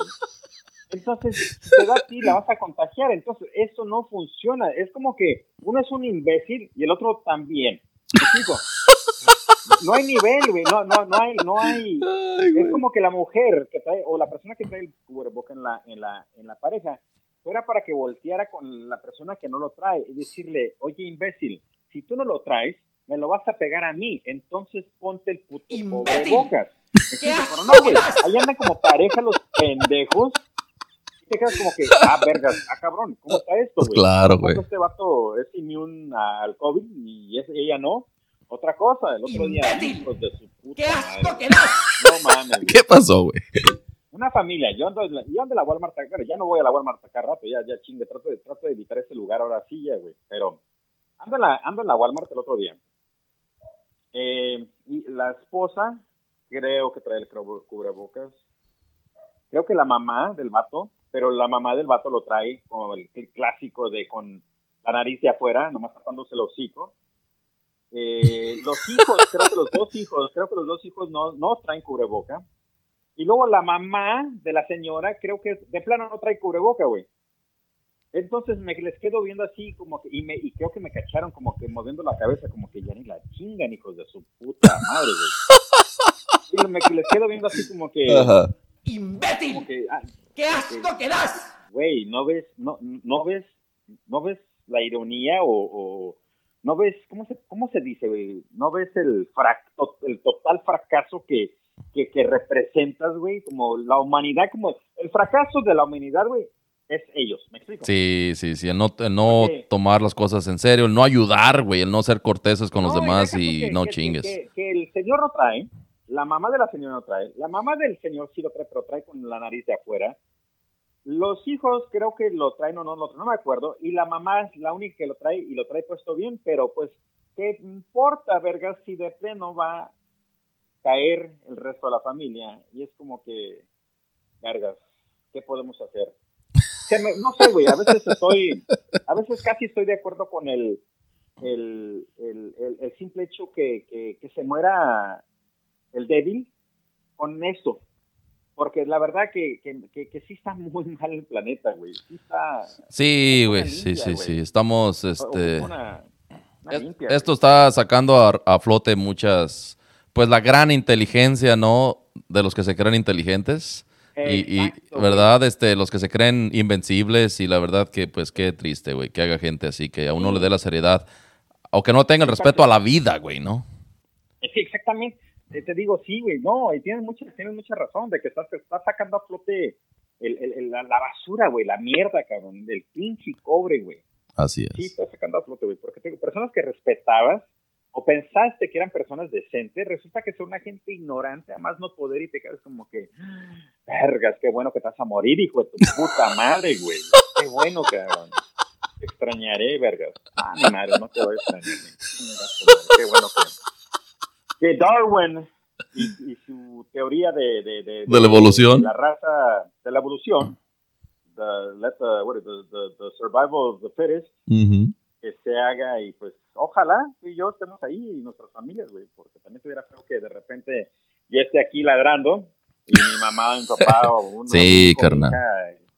entonces te da a ti, la vas a contagiar. Entonces, eso no funciona. Es como que uno es un imbécil y el otro también. ¿Me? No hay nivel, güey. No, no, no hay, no hay. es como que la mujer que trae, o la persona que trae el cubreboca en la, en la, en la pareja, fuera para que volteara con la persona que no lo trae y decirle, oye, imbécil, si tú no lo traes, me lo vas a pegar a mí, entonces ponte el puto cubrebocas. Pero no, güey, ahí andan como pareja los pendejos. Y te quedas como que, ah, vergas, ah, cabrón, ¿cómo está esto, Pues güey? claro, ¿Cómo güey. Este vato es inmune al COVID y es- ella no. Otra cosa, el otro día, hijos de su puta madre. No mames. ¿Qué pasó, güey? Una familia, yo ando, en la- yo ando a la Walmart, bueno, ya no voy a la Walmart acá rato, ya, ya chingue, trato de, trato de evitar ese lugar ahora sí, ya, güey, pero ando en, la, ando en la Walmart el otro día. Eh, y la esposa, creo que trae el cubre- cubrebocas, creo que la mamá del vato, pero la mamá del vato lo trae como el, el clásico de con la nariz de afuera, nomás tapándose el hocico. Eh, los hijos, creo que los dos hijos, creo que los dos hijos no, no traen cubreboca. Y luego la mamá de la señora, creo que de plano no trae cubreboca, güey. Entonces me les quedo viendo así como que, y, me, y creo que me cacharon como que moviendo la cabeza, como que ya ni la chingan, hijos de su puta madre, güey. Y me les quedo viendo así como que, como que, ah, ¡Qué asco que das! güey, no ves, no, no ves, no ves la ironía o, o no ves, ¿cómo se, cómo se dice, güey? No ves el frac- el total fracaso que, que, que representas, güey, como la humanidad, como el fracaso de la humanidad, güey, es ellos, ¿me explico? Sí, sí, sí. El no, el no Porque- tomar las cosas en serio, el no ayudar, güey, el no ser corteses con los No, demás deja tú y que- no que- chingues. Que, que el señor no trae, la mamá de la señora no trae, la mamá del señor sí lo trae, pero trae con la nariz de afuera. Los hijos creo que lo traen o no lo traen, no me acuerdo. Y la mamá es la única que lo trae y lo trae puesto bien, pero pues, ¿qué importa, vergas, si de pleno va a caer el resto de la familia? Y es como que, vergas, ¿qué podemos hacer? no sé, güey, a veces estoy, a veces casi estoy de acuerdo con el, el, el, el- el simple hecho que, que, que se muera el débil con esto. Porque la verdad que, que, que, que sí está muy mal el planeta, güey. Sí está... Sí, Una güey, sí, limpia, sí, güey. sí. Estamos, este... Una, una Es- limpia, esto está sacando a, a flote muchas, pues la gran inteligencia, ¿no? De los que se creen inteligentes. Y, y. ¿verdad? Este, los que se creen invencibles y la verdad que, pues, qué triste, güey, que haga gente así, que a uno le dé la seriedad o que no tenga el respeto a la vida, güey, ¿no? Sí, exactamente. Eh, Te digo, sí, güey, no, y tienes mucha, tienes mucha razón de que estás, estás sacando a flote el, el- el- la, la basura, güey, la mierda, cabrón, del pinche cobre, güey. Así Sí, es. estás sacando a flote, güey, porque te digo, personas que respetabas o pensaste que eran personas decentes, resulta que son una gente ignorante, además no poder, y te quedas como que, vergas, qué bueno que vas a morir, hijo de tu puta madre, güey. Qué bueno, cabrón. Te extrañaré, vergas. Ah, mi madre, no te voy a extrañar. Qué bueno que, que Darwin y, y su teoría de, de, de, De la evolución. de la raza, de la evolución, the, let the, what is the, the, the survival of the fittest, Ujú. que se haga y pues ojalá tú y yo estemos ahí y nuestras familias, güey, porque también tuviera feo que de repente ya esté aquí ladrando y mi mamá, mi papá o uno Sí, carnal.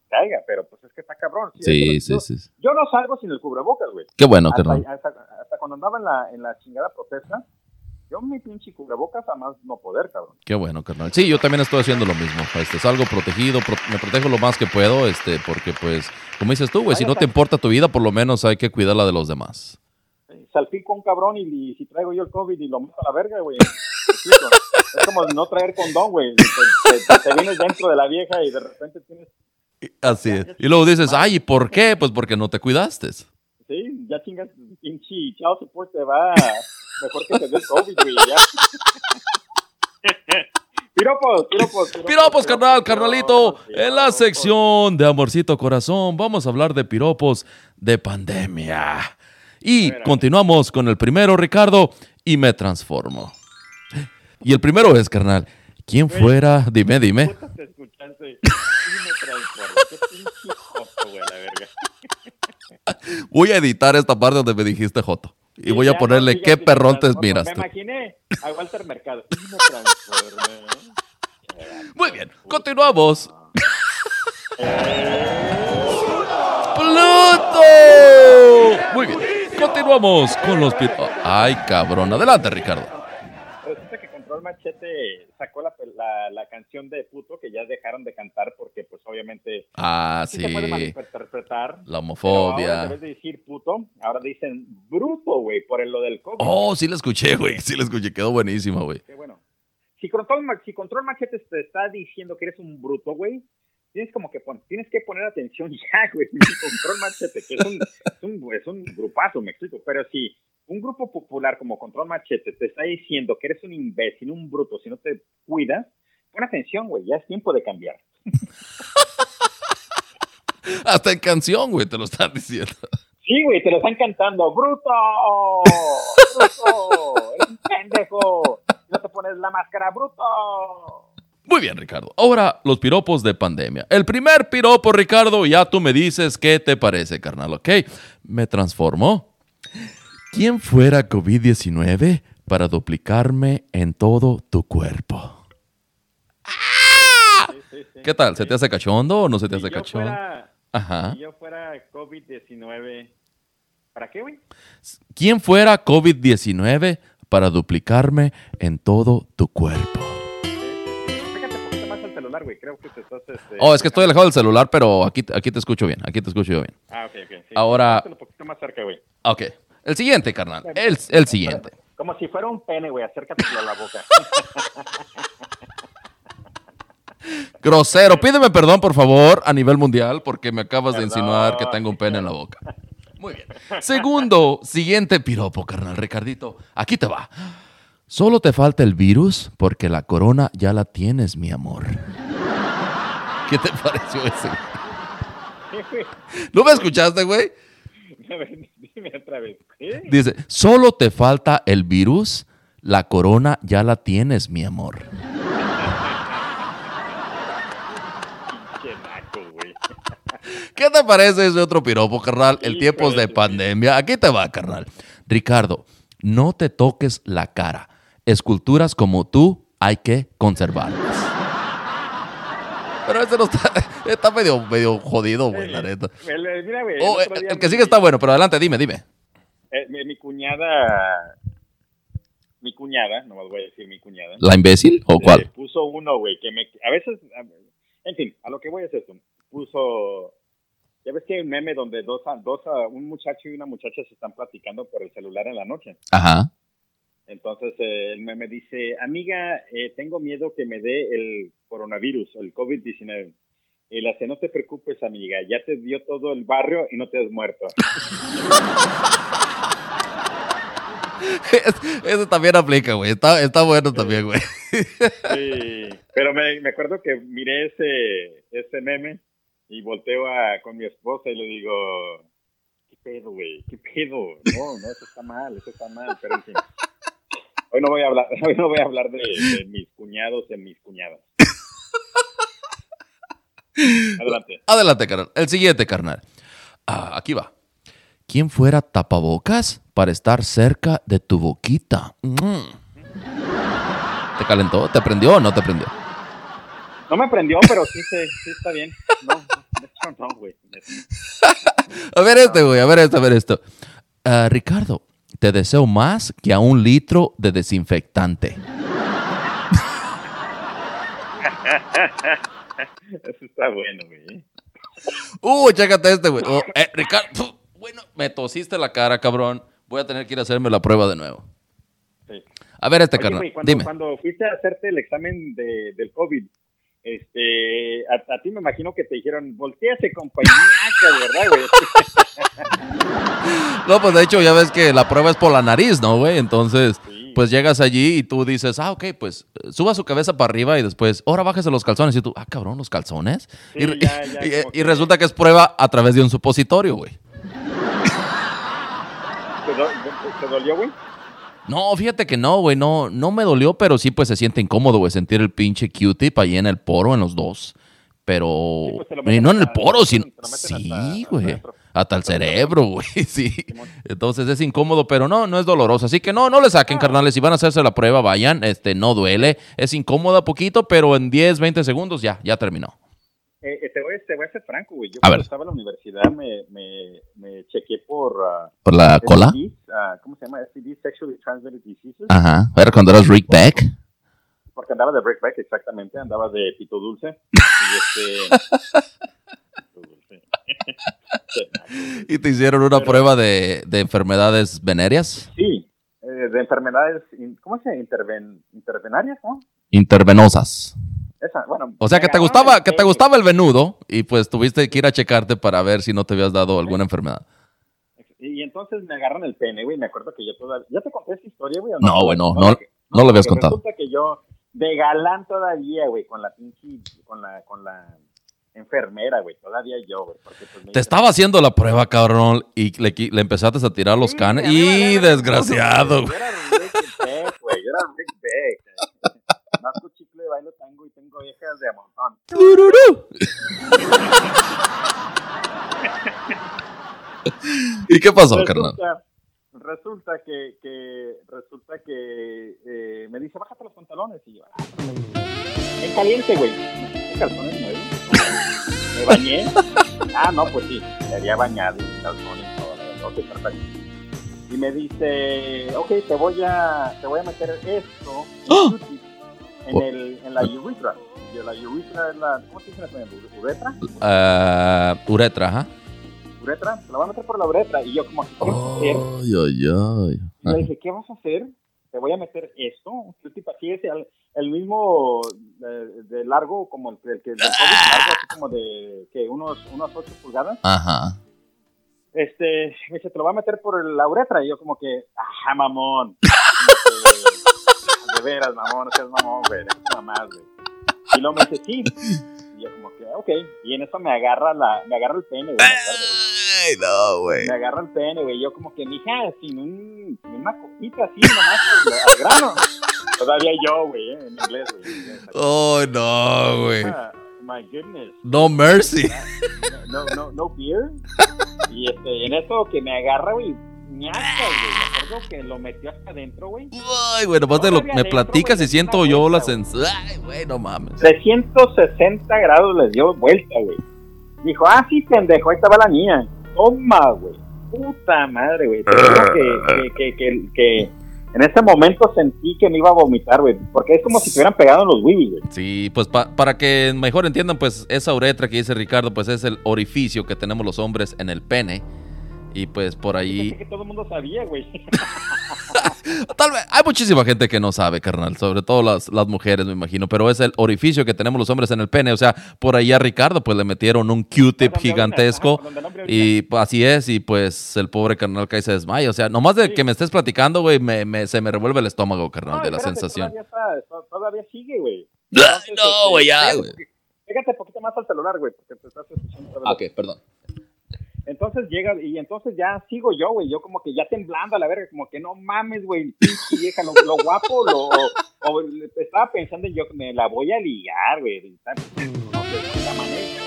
caiga, pero pues es que está cabrón. Sí, yo, sí, sí. Yo no salgo sin el cubrebocas, güey. Qué bueno, hasta, carnal. hasta, hasta cuando andaba en la, en la chingada protesta, yo mi pinche cubrebocas a más no poder, cabrón. Qué bueno, carnal. Sí, yo también estoy haciendo lo mismo. Este, salgo protegido, pro- me protejo lo más que puedo, este, porque pues, como dices tú, güey, si no te importa tu vida, por lo menos hay que cuidar la de los demás. Salpico un cabrón y, y si traigo yo el COVID y lo meto a la verga, güey. Es como no traer condón, güey. Te, te- te vienes dentro de la vieja y de repente tienes Así es. Y luego dices, ay, ¿y por qué? Pues porque no te cuidaste. Sí, ya chingas, pinche chao support te va mejor que te dé el COVID, güey, ya. piropos, piropos, Piropos, carnal, carnalito. piropos, En la sección de Amorcito Corazón vamos a hablar de piropos de pandemia. Y ver, continuamos con el primero, Ricardo, y me transformo. Y el primero es, carnal, ¿quién fuera? Dime, dime. Te escuchaste. Y me transformo. Qué pinche joto, güey, a la verga. Voy a editar esta parte donde me dijiste Joto. Y voy a ponerle no, qué perrón te miras Me tú. imaginé a Walter Mercado. Me. Muy bien, continuamos. ¡Pluto! Muy bien, continuamos con los. Ay, cabrón. Adelante, Ricardo. Control Machete sacó la, la, la canción de puto que ya dejaron de cantar porque pues obviamente Ah, sí se puede malinterpretar. La Pero ahora, homofobia. en vez de decir puto, ahora dicen bruto, güey, por el- lo del COVID. Oh, sí la escuché, güey. Sí la escuché. Quedó buenísima, güey. Qué bueno. Si Control, si Control Machete te está diciendo que eres un bruto, güey, tienes como que pon- tienes que poner atención ya, güey. Control Machete, que es un, es un, es un grupazo, me explico. Pero si un grupo popular como Control Machete te está diciendo que eres un imbécil, un bruto, si no te cuidas, pon atención, güey, ya es tiempo de cambiar. Hasta en canción, güey, te lo están diciendo. Sí, güey, te lo están cantando. ¡Bruto! ¡Bruto! ¡Eres un pendejo! No te pones la máscara, bruto. Muy bien, Ricardo. Ahora, los piropos de pandemia. El primer piropo, Ricardo, ya tú me dices qué te parece, carnal, ¿ok? Me transformo. ¿Quién fuera COVID-19 para duplicarme en todo tu cuerpo? Sí, sí, sí. ¿Qué tal? ¿Se te hace cachondo o no se te Si hace cachondo? fuera- Ajá. Si yo fuera COVID-19, ¿para qué, güey? ¿Quién fuera COVID-19 para duplicarme en todo tu cuerpo? Fíjate un poquito más al celular, güey. Creo que te estás. Este... Oh, es que estoy alejado del celular, pero aquí, aquí te escucho bien. Aquí te escucho yo bien. Ah, ok, ok. sí. Ahora- Un poquito más cerca, güey. Ok. El siguiente, carnal. El, el siguiente. Como si fuera un pene, güey. Acércatelo a la boca. Grosero. Pídeme perdón, por favor, a nivel mundial, porque me acabas de insinuar que tengo un pene en la boca. Muy bien. Segundo, siguiente piropo, carnal. Ricardito, aquí te va. Solo te falta el virus porque la corona ya la tienes, mi amor. ¿Qué te pareció ese? ¿No me escuchaste, güey? A ver, Dime otra vez. ¿Qué? Dice, solo te falta el virus, la corona ya la tienes, mi amor. Qué naco, güey. ¿Qué te parece ese otro piropo, carnal? El tiempos de Híjole. pandemia. Aquí te va, carnal. Ricardo, no te toques la cara. Esculturas como tú hay que conservarlas. Pero ese no está, está medio, medio jodido, güey, la neta. El- el- Mira, güey. Oh, el eh, el que sigue está bueno, pero adelante, dime, dime. eh, mi, mi cuñada. Mi cuñada, no voy a decir mi cuñada. ¿La imbécil o eh, cuál? puso uno, güey, que me. A veces. a- En fin, a lo que voy es esto. Puso. Ya ves que hay un meme donde dos, dos, un muchacho y una muchacha se están platicando por el celular en la noche. Ajá. Entonces eh, el meme dice, amiga, eh, tengo miedo que me dé el coronavirus, el COVID-19. Y la hace, no te preocupes, amiga, ya te dio todo el barrio y no te has muerto. Ese también aplica, güey. Está, está bueno también, güey. Sí, pero me, me acuerdo que miré ese, ese meme y volteo a, con mi esposa y le digo, ¿qué pedo, güey? ¿Qué pedo? No, no, eso está mal, eso está mal, pero en fin. Hoy no voy a hablar, hoy no voy a hablar de, de mis cuñados, de mis cuñadas. Adelante. Adelante, carnal. El siguiente, carnal. Ah, aquí va. ¿Quién fuera tapabocas para estar cerca de tu boquita? Mm. ¿Te calentó? ¿Te prendió o no te prendió? No me prendió, pero sí, se- sí está bien. No, de hecho no, güey. A ver este, güey. A ver esto, a ver esto. Ah, Ricardo, te deseo más que a un litro de desinfectante. Eso está bueno, güey. Uh, chécate este, güey. Oh, eh, Ricardo, bueno, me tosiste la cara, cabrón. Voy a tener que ir a hacerme la prueba de nuevo. Sí. A ver este, Oye, carnal. güey, cuando, Dime. cuando fuiste a hacerte el examen de, del COVID, este, a, a ti me imagino que te dijeron, voltease, compañía, ¿verdad, güey? No, pues de hecho ya ves que la prueba es por la nariz, ¿no, güey? Entonces, Sí. pues llegas allí y tú dices, ah, ok, pues suba su cabeza para arriba y después, ahora bájese los calzones. Y tú, ah, cabrón, los calzones. Sí, y, re- ya, ya, y- como y que- resulta que es prueba a través de un supositorio, güey. ¿Te, do- te dolió, güey? No, fíjate que no, güey, no, no me dolió, pero sí, pues se siente incómodo, güey, sentir el pinche Q-tip ahí en el poro, en los dos. Pero, pues, no en el poro, sino, sí, güey, hasta el cerebro, güey, sí. Entonces es incómodo, pero no, no es doloroso. Así que no, no le saquen, carnales. Si van a hacerse la prueba, vayan. Este, no duele. Es incómoda poquito, pero en 10, 20 segundos ya, ya terminó. Eh, eh, te, voy, te voy a ser franco, güey. Yo A cuando ver. estaba en la universidad me, me, me chequeé por... ah, ¿Por la cola? Ah, ¿Cómo se llama? STDs, Sexually Transmitted Diseases. Ajá. Era cuando eras Rick Beck. Porque andaba de breakback, exactamente, andaba de pito dulce. Y este. Y te hicieron una prueba de, de enfermedades venéreas. sí, eh, de enfermedades, ¿cómo se dice? Interven, intervenarias, ¿no? Intervenosas. Esa, bueno. O sea que te gustaba, que te gustaba el venudo y pues tuviste que ir a checarte para ver si no te habías dado alguna enfermedad. Y entonces me agarran el pene, güey. Me acuerdo que yo todavía. ¿Ya te conté esta historia, güey? No, güey, no, no, no lo habías contado. Resulta que yo, de galán todavía, güey, con la pinche. Con la, con la enfermera, güey. Todavía yo, güey. porque, pues, me Te estaba haciendo la prueba, cabrón, y le, le empezaste a tirar los Sí, canes. Y desgraciado, Yo güey. era Rick Beck, güey. Yo era Rick Beck. Masco chicle, bailo tango y tengo viejas de a montón. ¿Y qué pasó, carnal? Resulta, resulta que, que, resulta que eh, me dice, bájate los pantalones. Y yo, ah, en caliente, güey. ¿Qué calzones nuevos? Me bañé. Ah, no, pues sí, me había bañado y calzones y todo. Ok, perfecto. Y me dice, ok, te voy a, te voy a meter esto en, Q-tip, en, el, en la uretra. Y la uretra es la, ¿cómo se dice español? ¿Uretra? Ah, uretra, ajá. ¿Uretra? Te la voy a meter por la uretra. Y yo como, ¿qué a hacer? Ay, ay, ay. Y le dije, ¿qué vas a hacer? Te voy a meter esto. Un tipo así es el, el mismo de, de largo como el, el que del COVID, largo, así como de que unos, unos 8 pulgadas. Ajá. Este, me dice, te lo voy a meter por la uretra. Y yo como que, ajá, mamón. De veras, mamón, no seas mamón, güey. eres una más, güey. Y luego me dice, sí. Y yo como que, ok. Y en eso me agarra la, me agarra el pene, güey. Ay, no, güey. Me agarra el pene, güey. Yo como que, mija, sin, un, sin una copita así, nomás al, grano. Todavía yo, güey, eh, en inglés, güey. Oh, no, güey. Ah, my goodness. No mercy. no, no, no beer. Y este, en eso que me agarra, güey, ñacas, güey. Que lo metió hasta adentro, güey. Ay, güey, nomás te lo- me adentro, platicas güey, y siento yo vuelta, la sensación. Ay, güey, no mames. 360 grados les dio vuelta, güey. Dijo, ah, sí, pendejo, ahí estaba la niña. Toma, güey. Puta madre, güey. Que, que, que, que en ese momento sentí que me iba a vomitar, güey. Porque es como si te hubieran pegado en los wibis, güey. Sí, pues pa- para que mejor entiendan, pues esa uretra que dice Ricardo, pues es el orificio que tenemos los hombres en el pene. Y pues por Pensé ahí... que todo el mundo sabía, güey. Tal vez, hay muchísima gente que no sabe, carnal, sobre todo las, las mujeres, me imagino, pero es el orificio que tenemos los hombres en el pene. O sea, por ahí a Ricardo, pues le metieron un Q-tip gigantesco. ajá. Y pues, así es, y pues el pobre carnal cae y se desmaya. O sea, nomás de Sí. que me estés platicando, güey, me, me- se me revuelve el estómago, carnal, No, de la espérate, sensación. Todavía, está, to- todavía sigue, güey. No, güey, ya, güey. Pégate un poquito más al celular, güey, porque te estás escuchando. Ah, Ok, perdón. Entonces llega, y entonces ya sigo yo, güey, yo como que ya temblando a la verga, como que no mames, güey, pinche vieja, lo, lo guapo, lo, o, estaba pensando en yo, me la voy a ligar, güey, no sé, la manera.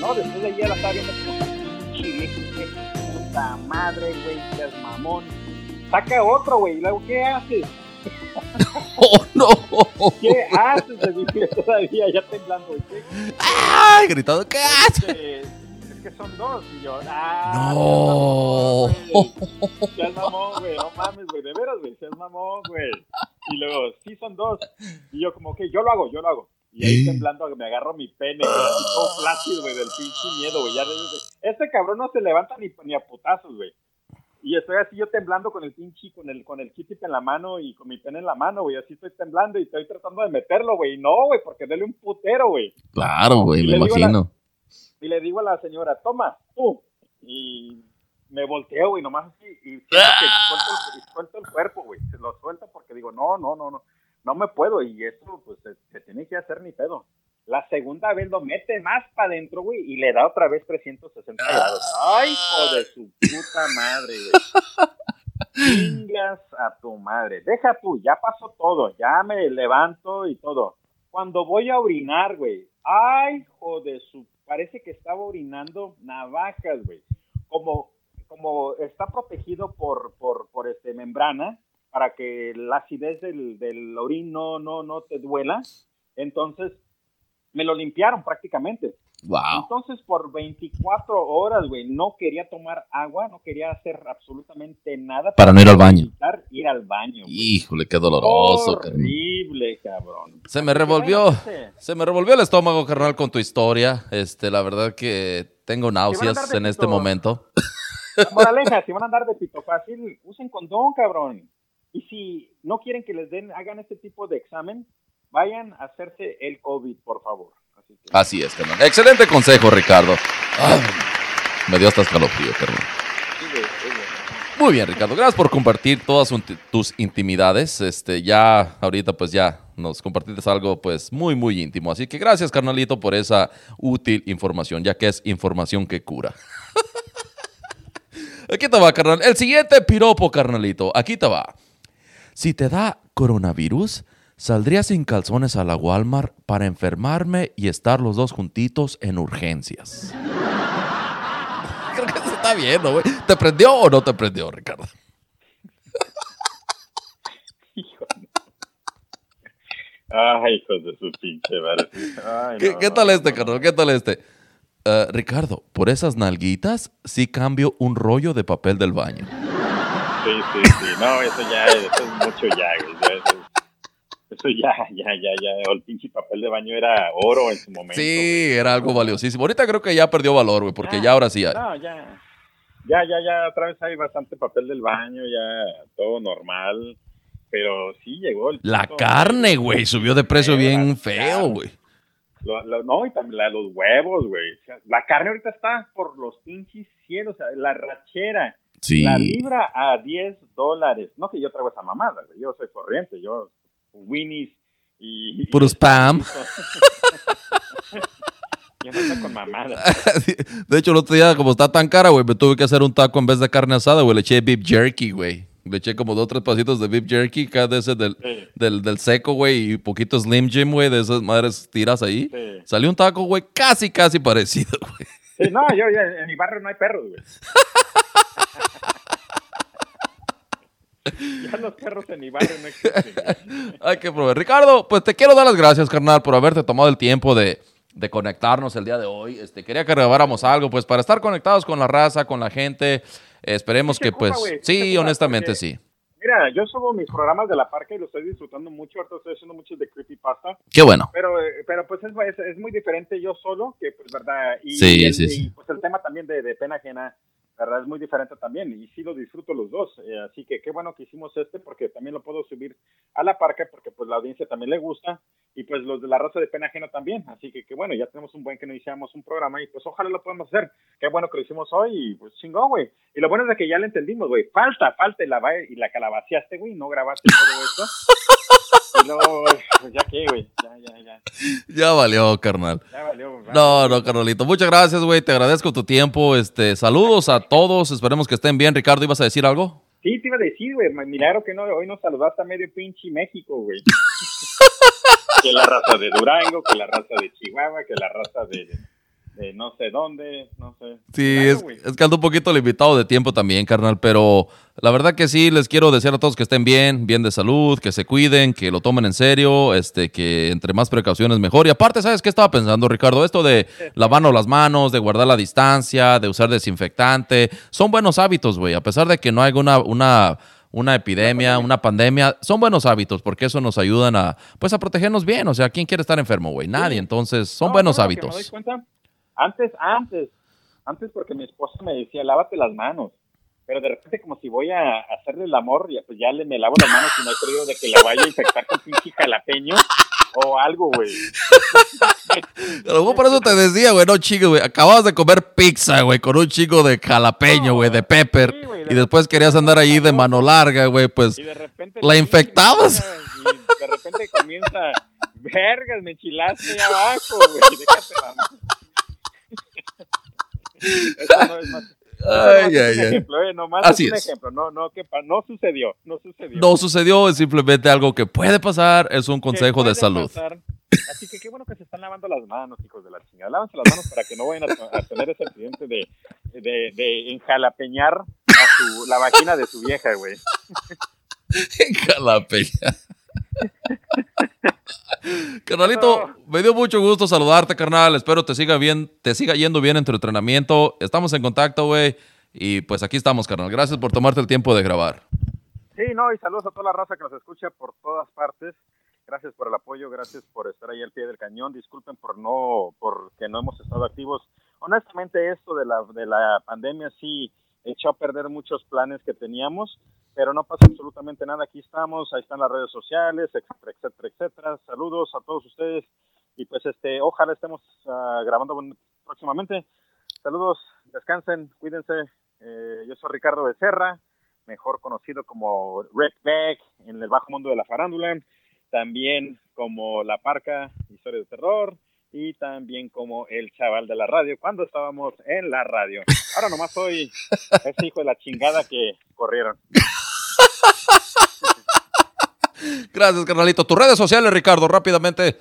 No, después de ya la estaba viendo como, qué puta madre, güey, seas mamón. Saca otro, güey, y luego, ¿qué haces? ¡Oh, no! ¿Qué haces? Le dije todavía, ya temblando, güey, ¿qué ¡Ay! Gritado, ¿qué haces? Que son dos. Y yo, ah, No. seas mamón, güey, no mames, güey, de veras, güey, seas mamón, güey. Y luego, sí, son dos. Y yo, como que yo lo hago, yo lo hago. Y ahí temblando, me agarro mi pene, güey, así todo flácido, güey, del pinche miedo, güey. Ya, este cabrón no se levanta ni, ni a putazos, güey. Y estoy así yo temblando con el pinche, con el, con el kitip en la mano y con mi pene en la mano, güey. Así estoy temblando y estoy tratando de meterlo, güey. Y No, güey, porque dele un putero, güey. Claro, güey, me imagino. Y le digo a la señora, toma, tú. Y me volteo, güey, nomás así. Y siento que suelto, el- y suelto el cuerpo, güey. Se lo suelto porque digo, no, no, no, no. No me puedo. Y esto, pues, se, se tiene que hacer ni pedo. La segunda vez lo mete más para adentro, güey, y le da otra vez 360 grados. ¡Ay, hijo de su puta madre, güey! Chingas a tu madre. Deja tú, ya pasó todo. Ya me levanto y todo. Cuando voy a orinar, güey. ¡Ay, hijo de su... Parece que estaba orinando navajas, güey. Como, como está protegido por, por, por este membrana, para que la acidez del, del orín no, no, no te duela. Entonces, me lo limpiaron prácticamente. Wow. Entonces, por 24 horas, güey, no quería tomar agua, no quería hacer absolutamente nada. Para no ir al baño. Ir al baño. Híjole, qué doloroso. Horrible, cabrón. Se me revolvió, se me revolvió el estómago, carnal, con tu historia. Este, la verdad que tengo náuseas en este momento. Moraleja, si van a andar de pito fácil, usen condón, cabrón. Y si no quieren que les den, hagan este tipo de examen, vayan a hacerse el COVID, por favor. Así es, carnal. Excelente consejo, Ricardo. Me dio hasta escalofrío, carnal. Muy bien, Ricardo. Gracias por compartir todas tus intimidades. Este, ya ahorita pues ya nos compartiste algo pues muy muy íntimo. Así que gracias, carnalito, por esa útil información, ya que es información que cura. Aquí te va, carnal. El siguiente piropo, carnalito. Aquí te va. Si te da coronavirus, saldría sin calzones a la Walmart para enfermarme y estar los dos juntitos en urgencias. Creo que eso está bien, ¿no, güey? ¿Te prendió o no te prendió, Ricardo? Ay, hijos de su pinche madre. Ay, ¿Qué, no, qué no, tal este, no, carnal? ¿Qué tal este? Ricardo, por esas nalguitas sí cambio un rollo de papel del baño. Sí, sí, sí. No, eso ya, eso es mucho ya, güey. Ya, eso, eso ya, ya, ya, ya. El pinche papel de baño era oro en su momento. Sí, era algo valiosísimo. Ahorita creo que ya perdió valor, güey, porque Ah, ya ahora sí hay. No, ya. Ya, ya, ya. Otra vez hay bastante papel del baño, ya todo normal. Pero sí llegó el. La punto- carne, güey, subió de precio La bien feo, güey. Lo- lo- no, y también la- los huevos, güey. O sea, la carne ahorita está por los pinches cielos. O sea, la rachera. Sí. La libra a 10 dólares. No que yo traigo esa mamada, güey. Yo soy corriente. Yo, Winnie's y. Puro spam. no con mamadas. De hecho, el otro día, como está tan cara, güey, me tuve que hacer un taco en vez de carne asada, güey. Le eché beef jerky, güey. Le eché como dos o tres pasitos de beef jerky, cada de ese del, Sí. del, del seco, güey, y poquito Slim Jim, güey, de esas madres tiras ahí. Sí. Salió un taco, güey, casi, casi parecido, güey. Sí, no, yo, yo, en mi barrio no hay perros, güey. ya los perros en mi barrio no existen. Hay que probar. Ricardo, pues te quiero dar las gracias, carnal, por haberte tomado el tiempo de, de conectarnos el día de hoy. Este, quería que grabáramos algo, pues, para estar conectados con la raza, con la gente. Esperemos Sí que, ocupa, pues, sí ocupa, honestamente, porque- sí. Mira, yo subo mis programas de la parca y lo estoy disfrutando mucho. Ahorita estoy haciendo muchos de creepypasta. Qué bueno. Pero, eh, pero pues es, es, es muy diferente yo solo que, pues, ¿verdad? Y, Sí, el, sí, y, sí. pues el tema también de, de pena ajena, ¿verdad? Es muy diferente también. Y sí lo disfruto los dos. Eh, así que qué bueno que hicimos este porque también lo puedo subir a la parca porque pues la audiencia también le gusta y pues los de la raza de pena ajena también. Así que qué bueno, ya tenemos un buen que iniciamos un programa y pues ojalá lo podamos hacer. Qué bueno que lo hicimos hoy y pues chingón, güey. Y lo bueno es de que ya lo entendimos, güey. Falta, falta y la, y la calabaciaste, güey. No grabaste todo esto. Y luego, pues ya qué, güey. Ya, ya, ya. Ya valió, carnal. Ya valió. No, no, carnalito. Muchas gracias, güey. Te agradezco tu tiempo. Este, saludos a todos. Esperemos que estén bien. Ricardo, ¿ibas a decir algo? Sí, te iba a decir, güey. Milagro que no, hoy nos saludaste a medio pinche México, güey. que la raza de Durango, que la raza de Chihuahua, que la raza de, de no sé dónde, no sé. Sí, es, güey. es que ando un poquito limitado de tiempo también, carnal, pero la verdad que sí, les quiero decir a todos que estén bien, bien de salud, que se cuiden, que lo tomen en serio, este, que entre más precauciones mejor. Y aparte, ¿sabes qué estaba pensando, Ricardo? Esto de lavarnos las manos, de guardar la distancia, de usar desinfectante, son buenos hábitos, güey, a pesar de que no haya una... una una epidemia, una pandemia, son buenos hábitos porque eso nos ayudan a, pues, a protegernos bien. O sea, ¿quién quiere estar enfermo, güey? Nadie. Entonces, son No, buenos no, no, que me doy hábitos. cuenta, antes, antes, antes porque mi esposa me decía, lávate las manos. Pero de repente, como si voy a hacerle el amor, ya, pues ya le, me lavo las manos y no hay peligro de que la vaya a infectar con pinche jalapeño o algo, güey. Mejor por eso te decía, güey, no chingue, güey. Acababas de comer pizza, güey, con un chico de jalapeño, güey, de pepper. Sí, güey, de y después querías andar ahí de mano larga, güey, pues. Y de repente... ¿La infectabas? Y de repente comienza, vergas, me enchilaste ahí abajo, güey, déjate la mano. Eso no es más- Ay, ay, ay. ejemplo, eh, nomás Así es un es. ejemplo, no, no, que pa- no sucedió, no sucedió. No sucedió, es simplemente algo que puede pasar, es un consejo de salud. pasar. Así que qué bueno que se están lavando las manos, hijos de la chingada. Lávense las manos para que no vayan a, a tener ese accidente de, de, de enjalapeñar a su, la vagina de su vieja, güey. Jalapeña. Carnalito, me dio mucho gusto saludarte, carnal. Espero te siga bien, te siga yendo bien en tu entrenamiento. Estamos en contacto, güey. Y pues aquí estamos, carnal. Gracias por tomarte el tiempo de grabar. Sí, no, y saludos a toda la raza que nos escucha por todas partes. Gracias por el apoyo, gracias por estar ahí al pie del cañón. Disculpen por no, porque no hemos estado activos. Honestamente, esto de la, de la pandemia sí echó a perder muchos planes que teníamos, pero no pasa absolutamente nada. Aquí estamos, ahí están las redes sociales, etcétera, etcétera, etcétera. Saludos a todos ustedes y pues este, ojalá estemos ah, grabando próximamente. Saludos, descansen, cuídense. Eh, yo soy Ricardo Becerra mejor conocido como Red Bag en el bajo mundo de la farándula, también como La Parca, historia de terror, y también como el chaval de la radio, cuando estábamos en la radio. Ahora nomás soy ese hijo de la chingada que corrieron. Gracias, carnalito. Tus redes sociales, Ricardo, rápidamente.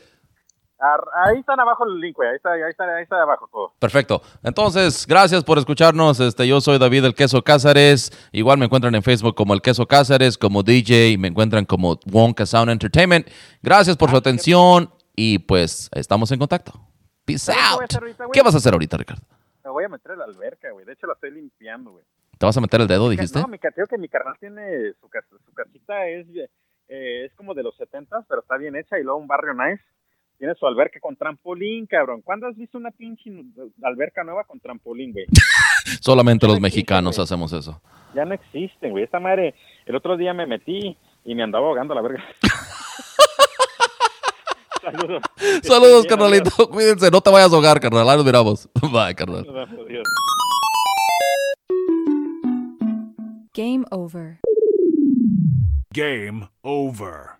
Ahí están abajo el link, güey. Ahí está, ahí está, ahí está abajo todo. Perfecto. Entonces, gracias por escucharnos. Este, yo soy David el Queso Cázares. Igual me encuentran en Facebook como el Queso Cázares, como DJ, me encuentran como Wonka Sound Entertainment. Gracias por su atención y pues estamos en contacto. Peace ¿Sabes qué voy a out. ¿Qué vas a hacer ahorita, Ricardo? Me voy a meter a la alberca, güey. De hecho, la estoy limpiando, güey. ¿Te vas a meter el dedo, dijiste? No, mi creo que mi carnal tiene su, cas- su casita es eh, es como de los 70 pero está bien hecha y luego un barrio nice. Tiene su alberca con trampolín, cabrón. ¿Cuándo has visto una pinche alberca nueva con trampolín, güey? Solamente los no existe, mexicanos güey. hacemos eso. Ya no existen, güey. Esta madre, el otro día me metí y me andaba ahogando la verga. Saludos. Saludos, Bien, carnalito. Cuídense, no te vayas a ahogar, carnal. Ahí nos miramos. Bye, carnal. adiós. Adiós. Game over. Game over.